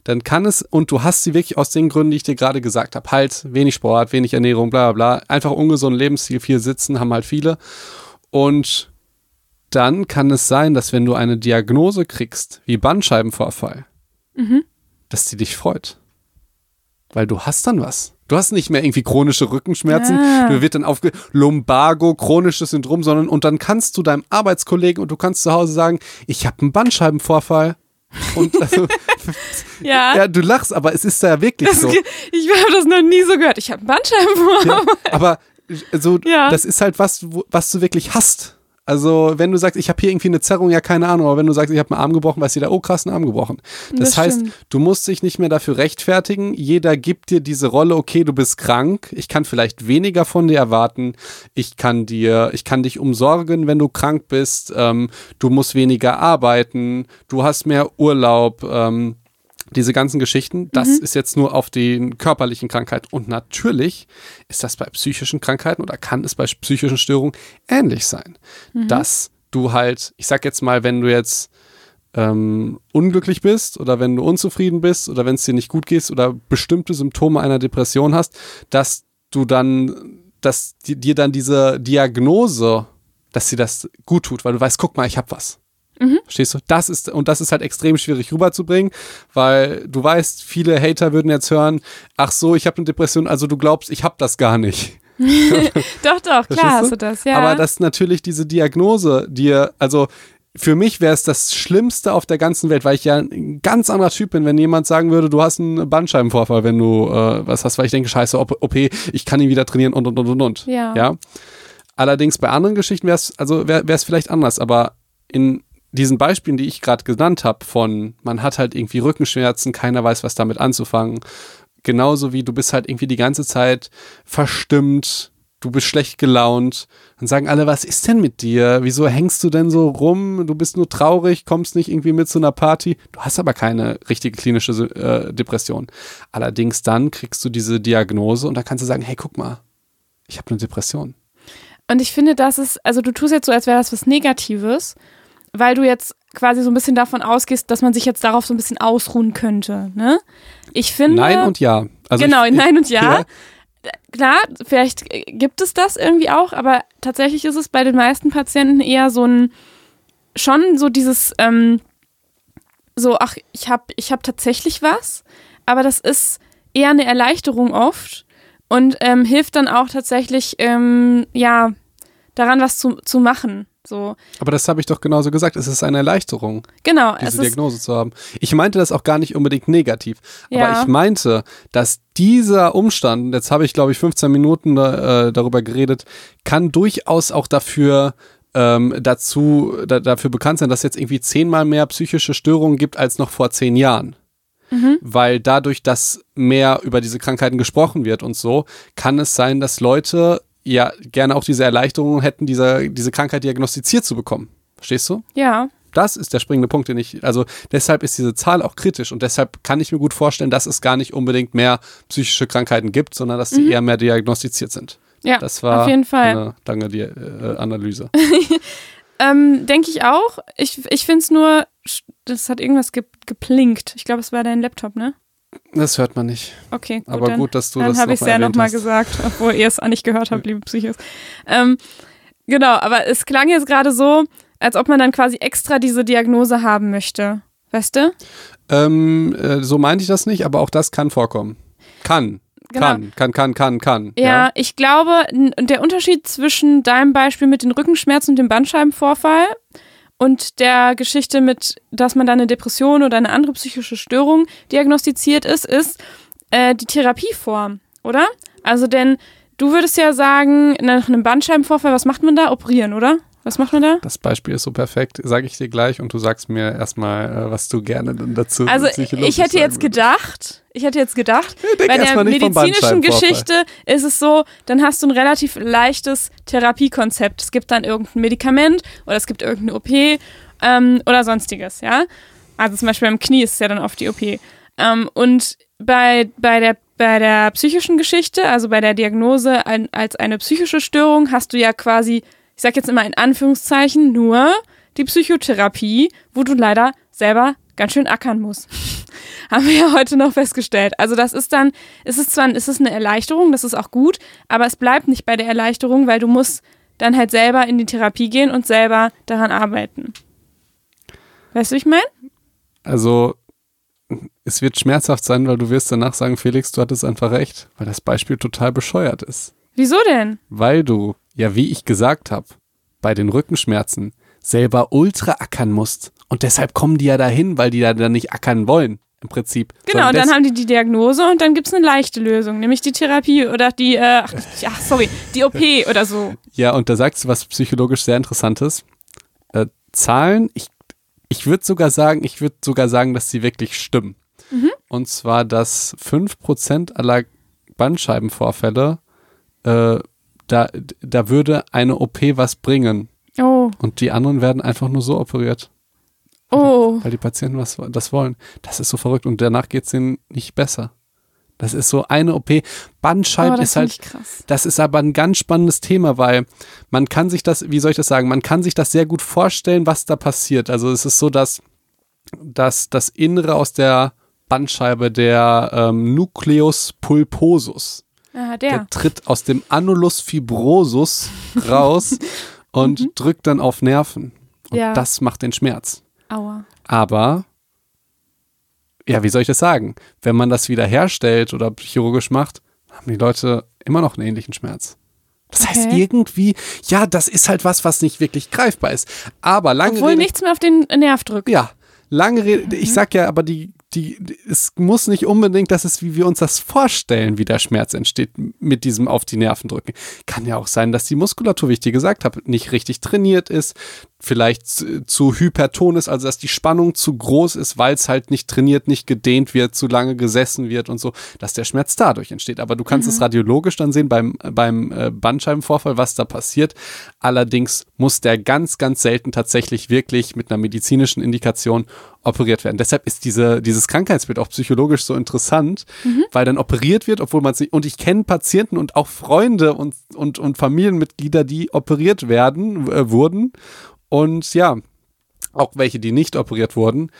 dann kann es, und du hast sie wirklich aus den Gründen, die ich dir gerade gesagt habe, halt wenig Sport, wenig Ernährung, bla bla bla, einfach ungesunden Lebensstil, viel sitzen, haben halt viele. Und dann kann es sein, dass wenn du eine Diagnose kriegst, wie Bandscheibenvorfall, Mhm. dass die dich freut. Weil du hast dann was. Du hast nicht mehr irgendwie chronische Rückenschmerzen, Ah. du wird dann aufge Lumbago, chronisches Syndrom, sondern und dann kannst du deinem Arbeitskollegen und du kannst zu Hause sagen, ich habe einen Bandscheibenvorfall. Und also, Ja. ja, du lachst, aber es ist ja wirklich Das so. Ich habe das noch nie so gehört. Ich habe einen Bandscheibenvorfall. Ja, aber so, Ja. das ist halt was, was du wirklich hast. Also, wenn du sagst, ich habe hier irgendwie eine Zerrung, ja, keine Ahnung, aber wenn du sagst, ich habe einen Arm gebrochen, weißt du da, oh krass, einen Arm gebrochen. Das, Das heißt, stimmt. du musst dich nicht mehr dafür rechtfertigen. Jeder gibt dir diese Rolle, okay, du bist krank, ich kann vielleicht weniger von dir erwarten, ich kann dir, ich kann dich umsorgen, wenn du krank bist, ähm, du musst weniger arbeiten, du hast mehr Urlaub, ähm, diese ganzen Geschichten, das ist jetzt nur auf den körperlichen Krankheiten. Und natürlich ist das bei psychischen Krankheiten oder kann es bei psychischen Störungen ähnlich sein. Dass du halt, ich sag jetzt mal, wenn du jetzt ähm, unglücklich bist oder wenn du unzufrieden bist oder wenn es dir nicht gut geht oder bestimmte Symptome einer Depression hast, dass du dann, dass di- dir dann diese Diagnose, dass dir das gut tut, weil du weißt, guck mal, ich hab was. Verstehst du? Das ist, und das ist halt extrem schwierig rüberzubringen, weil du weißt, viele Hater würden jetzt hören, ach so, ich habe eine Depression, also du glaubst, ich habe das gar nicht. Doch, doch, klar hast du das, ja. Aber dass natürlich diese Diagnose dir, also für mich wäre es das Schlimmste auf der ganzen Welt, weil ich ja ein ganz anderer Typ bin, wenn jemand sagen würde, du hast einen Bandscheibenvorfall, wenn du äh, was hast, weil ich denke, scheiße, OP, OP, ich kann ihn wieder trainieren und und und und und. Ja. ja? Allerdings bei anderen Geschichten wäre es, also wäre es vielleicht anders, aber in diesen Beispielen, die ich gerade genannt habe, von man hat halt irgendwie Rückenschmerzen, keiner weiß, was damit anzufangen, genauso wie du bist halt irgendwie die ganze Zeit verstimmt, du bist schlecht gelaunt, dann sagen alle, was ist denn mit dir? Wieso hängst du denn so rum? Du bist nur traurig, kommst nicht irgendwie mit zu einer Party. Du hast aber keine richtige klinische äh, Depression. Allerdings dann kriegst du diese Diagnose und da kannst du sagen, hey, guck mal, ich habe eine Depression. Und ich finde, das ist, also du tust jetzt so, als wäre das was Negatives, weil du jetzt quasi so ein bisschen davon ausgehst, dass man sich jetzt darauf so ein bisschen ausruhen könnte. Ne? Ich finde. Nein und ja. Also genau, ich, nein und ja. ja. Klar, vielleicht gibt es das irgendwie auch, aber tatsächlich ist es bei den meisten Patienten eher so ein, schon so dieses, ähm, so, ach, ich habe ich hab tatsächlich was, aber das ist eher eine Erleichterung oft und ähm, hilft dann auch tatsächlich, ähm, ja, daran was zu, zu machen. So, Aber das habe ich doch genauso gesagt. Es ist eine Erleichterung, genau. es diese Diagnose zu haben. Ich meinte das auch gar nicht unbedingt negativ. Aber Ja. ich meinte, dass dieser Umstand, jetzt habe ich glaube ich 15 Minuten da, äh, darüber geredet, kann durchaus auch dafür ähm, dazu, da, dafür bekannt sein, dass es jetzt irgendwie zehnmal mehr psychische Störungen gibt als noch vor zehn Jahren. Weil dadurch, dass mehr über diese Krankheiten gesprochen wird und so, kann es sein, dass Leute ja gerne auch diese Erleichterung hätten, diese, diese Krankheit diagnostiziert zu bekommen. Verstehst du? ja, Das ist der springende Punkt, den ich, also deshalb ist diese Zahl auch kritisch und deshalb kann ich mir gut vorstellen, dass es gar nicht unbedingt mehr psychische Krankheiten gibt, sondern dass sie eher mehr diagnostiziert sind. ja, Das war auf jeden Fall. eine lange die, äh, Analyse. Ähm, Denke ich auch. Ich, ich finde es nur, das hat irgendwas ge geplinkt. Ich glaube, es war dein Laptop, ne? Das hört man nicht. Okay, gut. Aber dann, gut, dass du dann das habe ich es ja nochmal gesagt, obwohl ihr es nicht gehört habt, liebe Psychos. Ähm, genau, aber es klang jetzt gerade so, als ob man dann quasi extra diese Diagnose haben möchte. Weißt du? Ähm, äh, so meinte ich das nicht, aber auch das kann vorkommen. Kann. Genau. Kann, kann, kann, kann, kann. Ja, ich glaube, der Unterschied zwischen deinem Beispiel mit den Rückenschmerzen und dem Bandscheibenvorfall und der Geschichte mit, dass man da eine Depression oder eine andere psychische Störung diagnostiziert ist, ist äh, die Therapieform, oder? Also denn du würdest ja sagen, nach einem Bandscheibenvorfall, was macht man da? Operieren, oder? Was macht man da? Das Beispiel ist so perfekt, sage ich dir gleich und du sagst mir erstmal, äh, was du gerne dann dazu Also ich hätte jetzt gedacht, ich hätte jetzt gedacht, denk bei der medizinischen. Geschichte ist es so, dann hast du ein relativ leichtes Therapiekonzept. Es gibt dann irgendein Medikament oder es gibt irgendeine OP ähm, oder sonstiges, ja. Also zum Beispiel beim Knie ist es ja dann oft die OP. Ähm, und bei, bei, der, bei der psychischen Geschichte, also bei der Diagnose als eine psychische Störung, hast du ja quasi, ich sag jetzt immer in Anführungszeichen, nur die Psychotherapie, wo du leider selber ganz schön ackern musst. Haben wir ja heute noch festgestellt. Also das ist dann, es ist zwar, es ist eine Erleichterung, das ist auch gut, aber es bleibt nicht bei der Erleichterung, weil du musst dann halt selber in die Therapie gehen und selber daran arbeiten. Weißt du, wie ich meine? Also, es wird schmerzhaft sein, weil du wirst danach sagen, Felix, du hattest einfach recht, weil das Beispiel total bescheuert ist. Wieso denn? Weil du, ja, wie ich gesagt habe, bei den Rückenschmerzen selber ultra ackern musst. Und deshalb kommen die ja dahin, weil die da dann nicht ackern wollen, im Prinzip. Genau, und dann haben die die Diagnose und dann gibt es eine leichte Lösung, nämlich die Therapie oder die, äh, ach, ach, sorry, die OP oder so. Ja, und da sagst du was psychologisch sehr Interessantes. Äh, Zahlen, ich, ich würde sogar sagen, ich würde sogar sagen, dass sie wirklich stimmen. Mhm. Und zwar, dass 5% aller Bandscheibenvorfälle, äh, da, da würde eine OP was bringen. Oh. Und die anderen werden einfach nur so operiert. Oh. Weil die Patienten was, das wollen. Das ist so verrückt und danach geht es ihnen nicht besser. Das ist so eine OP. Bandscheiben Oh, ist halt, das ist aber ein ganz spannendes Thema, weil man kann sich das, wie soll ich das sagen, man kann sich das sehr gut vorstellen, was da passiert. Also es ist so, dass, dass das Innere aus der Bandscheibe, der ähm, Nucleus pulposus, Ah, der. der. tritt aus dem Annulus fibrosus raus und drückt dann auf Nerven. Und Ja. das macht den Schmerz. Aua. Aber, ja, wie soll ich das sagen? Wenn man das wieder herstellt oder chirurgisch macht, haben die Leute immer noch einen ähnlichen Schmerz. Das heißt Okay. irgendwie, ja, das ist halt was, was nicht wirklich greifbar ist. Aber lange Obwohl Rede, nichts mehr auf den Nerv drückt. ja, lange Rede, Mhm. ich sag ja, aber die, die, es muss nicht unbedingt, dass es, wie wir uns das vorstellen, wie der Schmerz entsteht mit diesem auf die Nerven drücken. Kann ja auch sein, dass die Muskulatur, wie ich dir gesagt habe, nicht richtig trainiert ist, vielleicht zu, hyperton ist, also dass die Spannung zu groß ist, weil es halt nicht trainiert, nicht gedehnt wird, zu lange gesessen wird und so, dass der Schmerz dadurch entsteht. Aber du kannst es radiologisch dann sehen beim, beim äh, Bandscheibenvorfall, was da passiert. Allerdings muss der ganz, ganz selten tatsächlich wirklich mit einer medizinischen Indikation operiert werden. Deshalb ist diese, dieses Krankheitsbild auch psychologisch so interessant, weil dann operiert wird, obwohl man es nicht, und ich kenne Patienten und auch Freunde und, und, und Familienmitglieder, die operiert werden, äh, wurden und ja, auch welche, die nicht operiert wurden.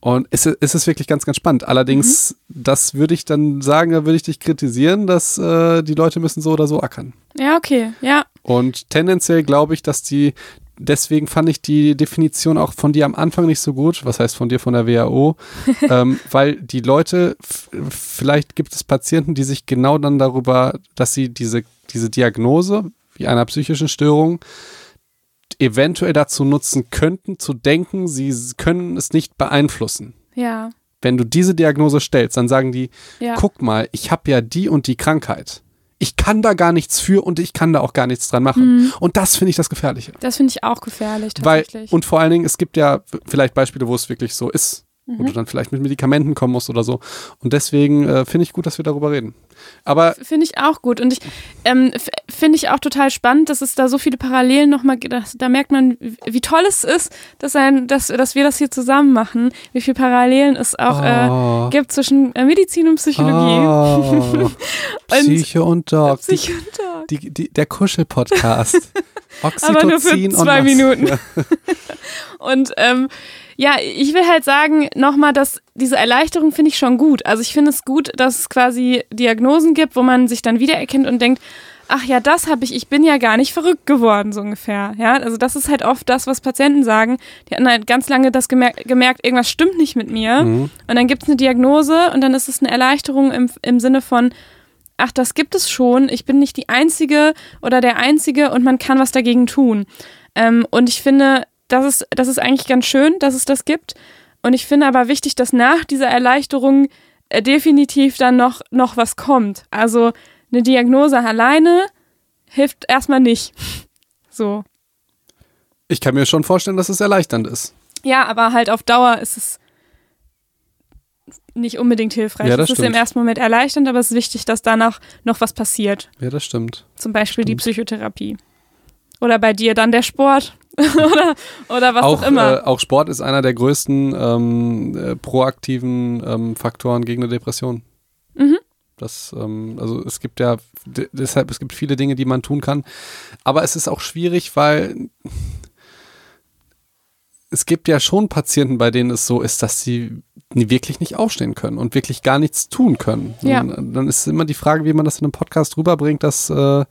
Und es, ist- es ist wirklich ganz, ganz spannend. Allerdings, das würde ich dann sagen, da würde ich dich kritisieren, dass äh, die Leute müssen so oder so ackern. Ja, okay. Ja. Und tendenziell glaube ich, dass die, deswegen fand ich die Definition auch von dir am Anfang nicht so gut, was heißt von dir von der WHO, ähm, weil die Leute, vielleicht gibt es Patienten, die sich genau dann darüber, dass sie diese, diese Diagnose wie einer psychischen Störung eventuell dazu nutzen könnten, zu denken, sie können es nicht beeinflussen. Ja. Wenn du diese Diagnose stellst, dann sagen die, Ja. guck mal, ich habe ja die und die Krankheit. Ich kann da gar nichts für und ich kann da auch gar nichts dran machen. Und das finde ich das Gefährliche. Das finde ich auch gefährlich, Weil, tatsächlich. und vor allen Dingen, es gibt ja vielleicht Beispiele, wo es wirklich so ist, wo Mhm. du dann vielleicht mit Medikamenten kommen musst oder so. Und deswegen äh, finde ich gut, dass wir darüber reden. Aber Finde ich auch gut. Und ich ähm, finde ich auch total spannend, dass es da so viele Parallelen nochmal gibt. Da- merkt man, wie toll es ist, dass, ein, dass, dass wir das hier zusammen machen. Wie viele Parallelen es auch Oh. äh, gibt zwischen äh, Medizin und Psychologie. Oh, Psyche und Dog. Die, Psycho und Talk. die, die, der Kuschel-Podcast. Aber nur für Oxytocin zwei? Minuten. Und ähm, ja, ich will halt sagen, nochmal, dass diese Erleichterung finde ich schon gut. Also ich finde es gut, dass es quasi Diagnosen gibt, wo man sich dann wiedererkennt und denkt, ach ja, das habe ich, ich bin ja gar nicht verrückt geworden, so ungefähr. Ja, also das ist halt oft das, was Patienten sagen. Die hatten halt ganz lange das gemerkt, gemerkt irgendwas stimmt nicht mit mir. Mhm. Und dann gibt es eine Diagnose und dann ist es eine Erleichterung im, im Sinne von, ach, das gibt es schon, ich bin nicht die Einzige oder der Einzige und man kann was dagegen tun. Ähm, und ich finde, das ist, das ist eigentlich ganz schön, dass es das gibt. Und ich finde aber wichtig, dass nach dieser Erleichterung äh, definitiv dann noch, noch was kommt. Also eine Diagnose alleine hilft erstmal nicht. So. Ich kann mir schon vorstellen, dass es erleichternd ist. Ja, aber halt auf Dauer ist es nicht unbedingt hilfreich. Ja, das es ist im ersten Moment erleichternd, aber es ist wichtig, dass danach noch was passiert. Ja, das stimmt. Zum Beispiel die Stimmt. Psychotherapie. Oder bei dir dann der Sport oder, oder was auch, auch immer. Äh, auch Sport ist einer der größten ähm, äh, proaktiven ähm, Faktoren gegen eine Depression. Mhm. Das, ähm, also es gibt ja, deshalb, es gibt viele Dinge, die man tun kann. Aber es ist auch schwierig, weil es gibt ja schon Patienten, bei denen es so ist, dass sie wirklich nicht aufstehen können und wirklich gar nichts tun können. Ja. Dann ist immer die Frage, wie man das in einem Podcast rüberbringt, dass, äh,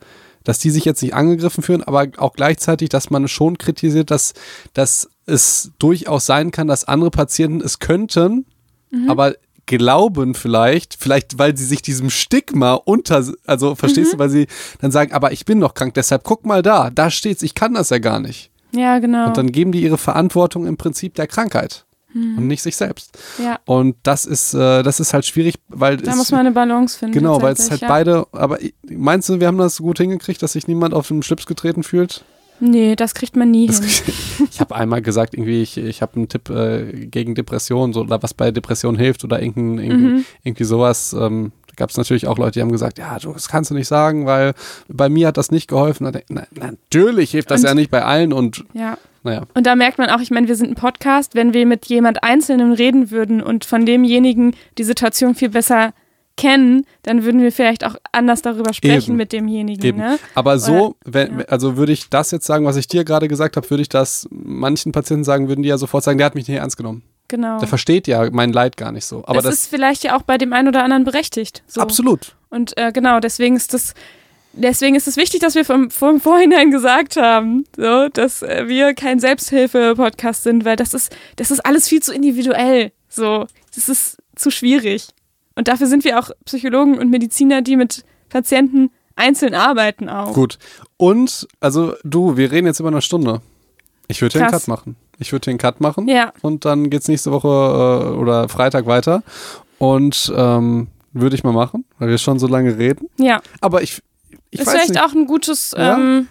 dass die sich jetzt nicht angegriffen fühlen, aber auch gleichzeitig, dass man schon kritisiert, dass, dass es durchaus sein kann, dass andere Patienten es könnten, mhm. aber glauben vielleicht, vielleicht weil sie sich diesem Stigma unter, also verstehst mhm. du, weil sie dann sagen, aber ich bin noch krank, deshalb guck mal da, da steht's, ich kann das ja gar nicht. Ja, genau. Und dann geben die ihre Verantwortung im Prinzip der Krankheit mhm. und nicht sich selbst. Ja. Und das ist, äh, das ist halt schwierig, weil da es, muss man eine Balance finden. Genau, weil es halt ja. beide. Aber meinst du, wir haben das gut hingekriegt, dass sich niemand auf den Schlips getreten fühlt? Nee, das kriegt man nie das hin. ich habe einmal gesagt, irgendwie, ich, ich habe einen Tipp äh, gegen Depressionen so, oder was bei Depressionen hilft oder irgendein, irgendein, mhm. irgendwie sowas. Ähm, gab es natürlich auch Leute, die haben gesagt, ja, du, das kannst du nicht sagen, weil bei mir hat das nicht geholfen. Na, natürlich hilft das und, ja nicht bei allen und ja. naja. Und da merkt man auch, ich meine, wir sind ein Podcast, wenn wir mit jemand Einzelnen reden würden und von demjenigen die Situation viel besser kennen, dann würden wir vielleicht auch anders darüber sprechen Eben. mit demjenigen. Eben. Ne? Aber so, Oder, wenn, ja. also würde ich das jetzt sagen, was ich dir gerade gesagt habe, würde ich das manchen Patienten sagen, würden die ja sofort sagen, der hat mich nicht ernst genommen. Genau. Der versteht ja mein Leid gar nicht so. Aber das, das ist vielleicht ja auch bei dem einen oder anderen berechtigt. So. Absolut. Und äh, genau, deswegen ist das deswegen ist es wichtig, dass wir vom, vom Vorhinein gesagt haben, so, dass äh, wir kein Selbsthilfe-Podcast sind, weil das ist, das ist alles viel zu individuell. So, das ist zu schwierig. Und dafür sind wir auch Psychologen und Mediziner, die mit Patienten einzeln arbeiten auch. Gut. Und, also du, wir reden jetzt über eine Stunde. Ich würde den Cut machen. Ich würde den Cut machen. Ja. Und dann geht es nächste Woche äh, oder Freitag weiter. Und ähm, würde ich mal machen, weil wir schon so lange reden. Ja. Aber ich, ich ist weiß vielleicht nicht. auch ein gutes. Ja? Ähm,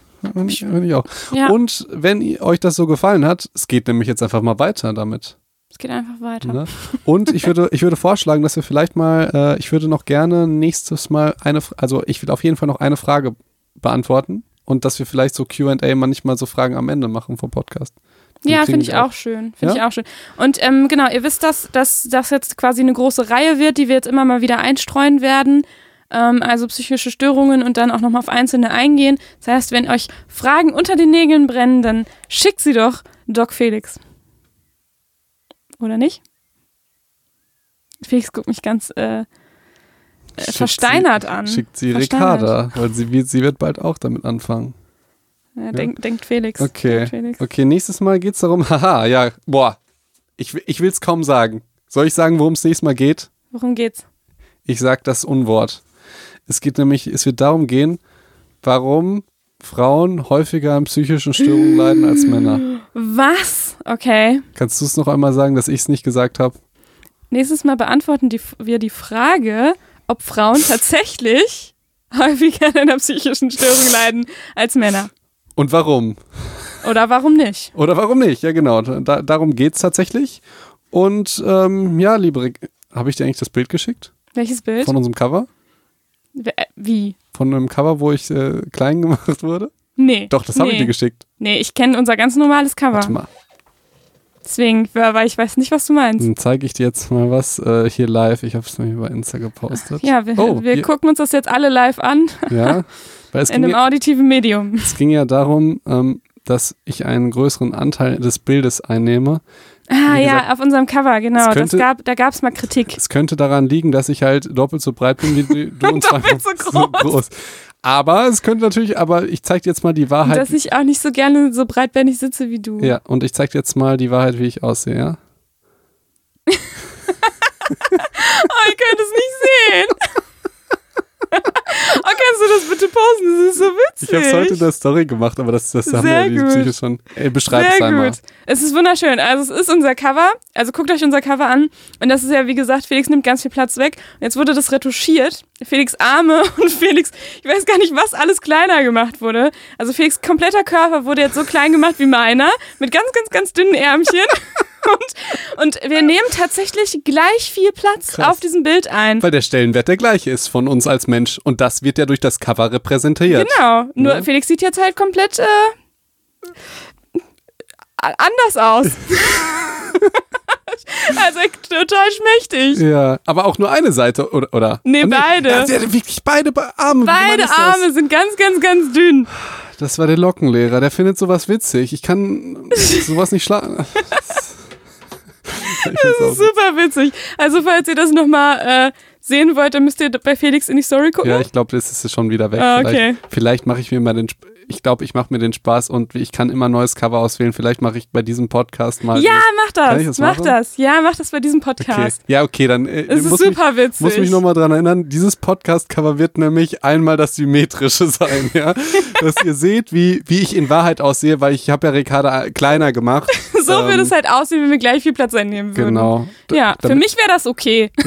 ich, ich auch. Ja. Und wenn euch das so gefallen hat, es geht nämlich jetzt einfach mal weiter damit. Es geht einfach weiter. Ne? Und ich würde, ich würde vorschlagen, dass wir vielleicht mal, äh, ich würde noch gerne nächstes Mal eine, also ich will auf jeden Fall noch eine Frage beantworten und dass wir vielleicht so QA manchmal so Fragen am Ende machen vom Podcast. ja, finde ich auch, auch schön. Finde ja? ich auch schön. Und ähm, genau, ihr wisst, dass, dass das jetzt quasi eine große Reihe wird, die wir jetzt immer mal wieder einstreuen werden. Ähm, also psychische Störungen und dann auch nochmal auf einzelne eingehen. Das heißt, wenn euch Fragen unter den Nägeln brennen, dann schickt sie doch Doc Felix. Oder nicht? Felix guckt mich ganz äh, äh, versteinert sie, an. Schickt sie Ricarda, weil sie wird, sie wird bald auch damit anfangen. Ja, ja. Denk, denkt Felix. Okay. Denkt Felix. Okay, nächstes Mal geht es darum, haha, ja, boah, ich, ich will es kaum sagen. Soll ich sagen, worum es nächstes Mal geht? Worum geht's? Ich sag das Unwort. Es geht nämlich, es wird darum gehen, warum Frauen häufiger an psychischen Störungen leiden als Männer. Was? Okay. Kannst du es noch einmal sagen, dass ich es nicht gesagt habe? Nächstes Mal beantworten die, wir die Frage, ob Frauen tatsächlich häufiger an einer psychischen Störung leiden als Männer. Und warum? Oder warum nicht? Oder warum nicht, ja genau. Da, darum geht es tatsächlich. Und ähm, ja, liebe habe ich dir eigentlich das Bild geschickt? Welches Bild? Von unserem Cover? Äh, wie? Von einem Cover, wo ich äh, klein gemacht wurde? Nee. Doch, das habe nee. ich dir geschickt. Nee, ich kenne unser ganz normales Cover. Warte mal. Deswegen, weil ich weiß nicht, was du meinst. Dann zeige ich dir jetzt mal was äh, hier live. Ich habe es nämlich bei Insta gepostet. Ja, wir, oh, wir gucken uns das jetzt alle live an. Ja. Weil es In einem auditiven Medium. Es ging ja darum, ähm, dass ich einen größeren Anteil des Bildes einnehme. Ah Wie ja, gesagt, auf unserem Cover, genau. Könnte, gab, da gab es mal Kritik. Es könnte daran liegen, dass ich halt doppelt so breit bin wie du und doppelt so groß. so groß. Aber es könnte natürlich, aber ich zeige dir jetzt mal die Wahrheit. Dass ich auch nicht so gerne so breitbändig sitze wie du. Ja, und ich zeige dir jetzt mal die Wahrheit, wie ich aussehe, ja? oh, ich könnte es nicht sehen. oh, kannst du das bitte posten? Das ist so witzig. Ich habe es heute in der Story gemacht, aber das, das haben wir die Psyche schon. Ey, beschreib Sehr es einmal. Gut. Es ist wunderschön. Also es ist unser Cover. Also guckt euch unser Cover an. Und das ist ja, wie gesagt, Felix nimmt ganz viel Platz weg. Und jetzt wurde das retuschiert. Felix Arme und Felix, ich weiß gar nicht, was alles kleiner gemacht wurde. Also Felix kompletter Körper wurde jetzt so klein gemacht wie meiner. Mit ganz, ganz, ganz dünnen Ärmchen. und, und wir nehmen tatsächlich gleich viel Platz Krass. auf diesem Bild ein. Weil der Stellenwert der gleiche ist von uns als Mensch. Und das wird ja durch das Cover repräsentiert. Genau. Nur ja? Felix sieht jetzt halt komplett äh, anders aus. also total schmächtig. Ja, aber auch nur eine Seite, oder? oder? Nee, beide. Ja, sie hatte wirklich beide Arme. Beide? Arme sind ganz, ganz, ganz dünn. Das war der Lockenlehrer, der findet sowas witzig. Ich kann sowas nicht schlagen. Das ist super witzig. Also, falls ihr das nochmal äh, sehen wollt, dann müsst ihr bei Felix in die Story gucken. Ja, ich glaube, das ist schon wieder weg. Ah, okay. Vielleicht, vielleicht mache ich mir mal den. Ich glaube, ich mache mir den Spaß und ich kann immer ein neues Cover auswählen. Vielleicht mache ich bei diesem Podcast mal. Ja, mach das. das Mach machen? das. Ja, mach das bei diesem Okay. Podcast. Ja, okay, dann äh, Es ist muss, mich, super witzig. muss mich nochmal dran erinnern, dieses Podcast-Cover wird nämlich einmal das Symmetrische sein, ja. Dass ihr seht, wie, wie ich in Wahrheit aussehe, weil ich habe ja Ricarda kleiner gemacht. so Ähm, würde es halt aussehen, wenn wir gleich viel Platz einnehmen würden. Genau. D- Ja, für mich wäre das okay.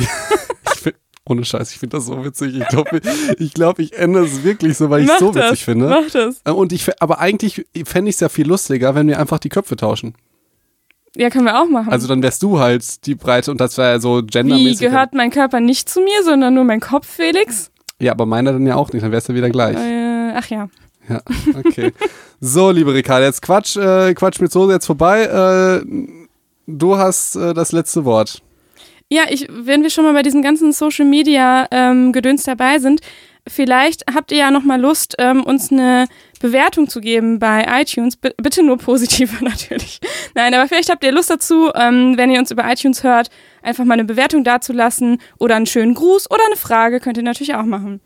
Ich ohne Scheiß, ich finde das so witzig. Ich glaube, ich, glaub, ich ändere es wirklich so, weil ich es so das. witzig finde. Mach das. Äh, Und ich, aber eigentlich fände ich es ja viel lustiger, wenn wir einfach die Köpfe tauschen. Ja, können wir auch machen. Also dann wärst du halt die Breite und das wäre ja so Wie gendermäßig. gehört mein Körper nicht zu mir, sondern nur mein Kopf, Felix? Ja, aber meiner dann ja auch nicht, dann wär's ja wieder gleich. Äh, ach ja. Ja, okay. so, liebe Ricarda, jetzt Quatsch, äh, Quatsch mit Soße jetzt vorbei. Äh, du hast äh, das letzte Wort. Ja, ich, wenn wir schon mal bei diesem ganzen Social Media ähm, Gedöns dabei sind, vielleicht habt ihr ja noch mal Lust, ähm, uns eine Bewertung zu geben bei iTunes. B bitte nur positive natürlich. Nein, aber vielleicht habt ihr Lust dazu, ähm, wenn ihr uns über iTunes hört, einfach mal eine Bewertung dazulassen oder einen schönen Gruß oder eine Frage könnt ihr natürlich auch machen.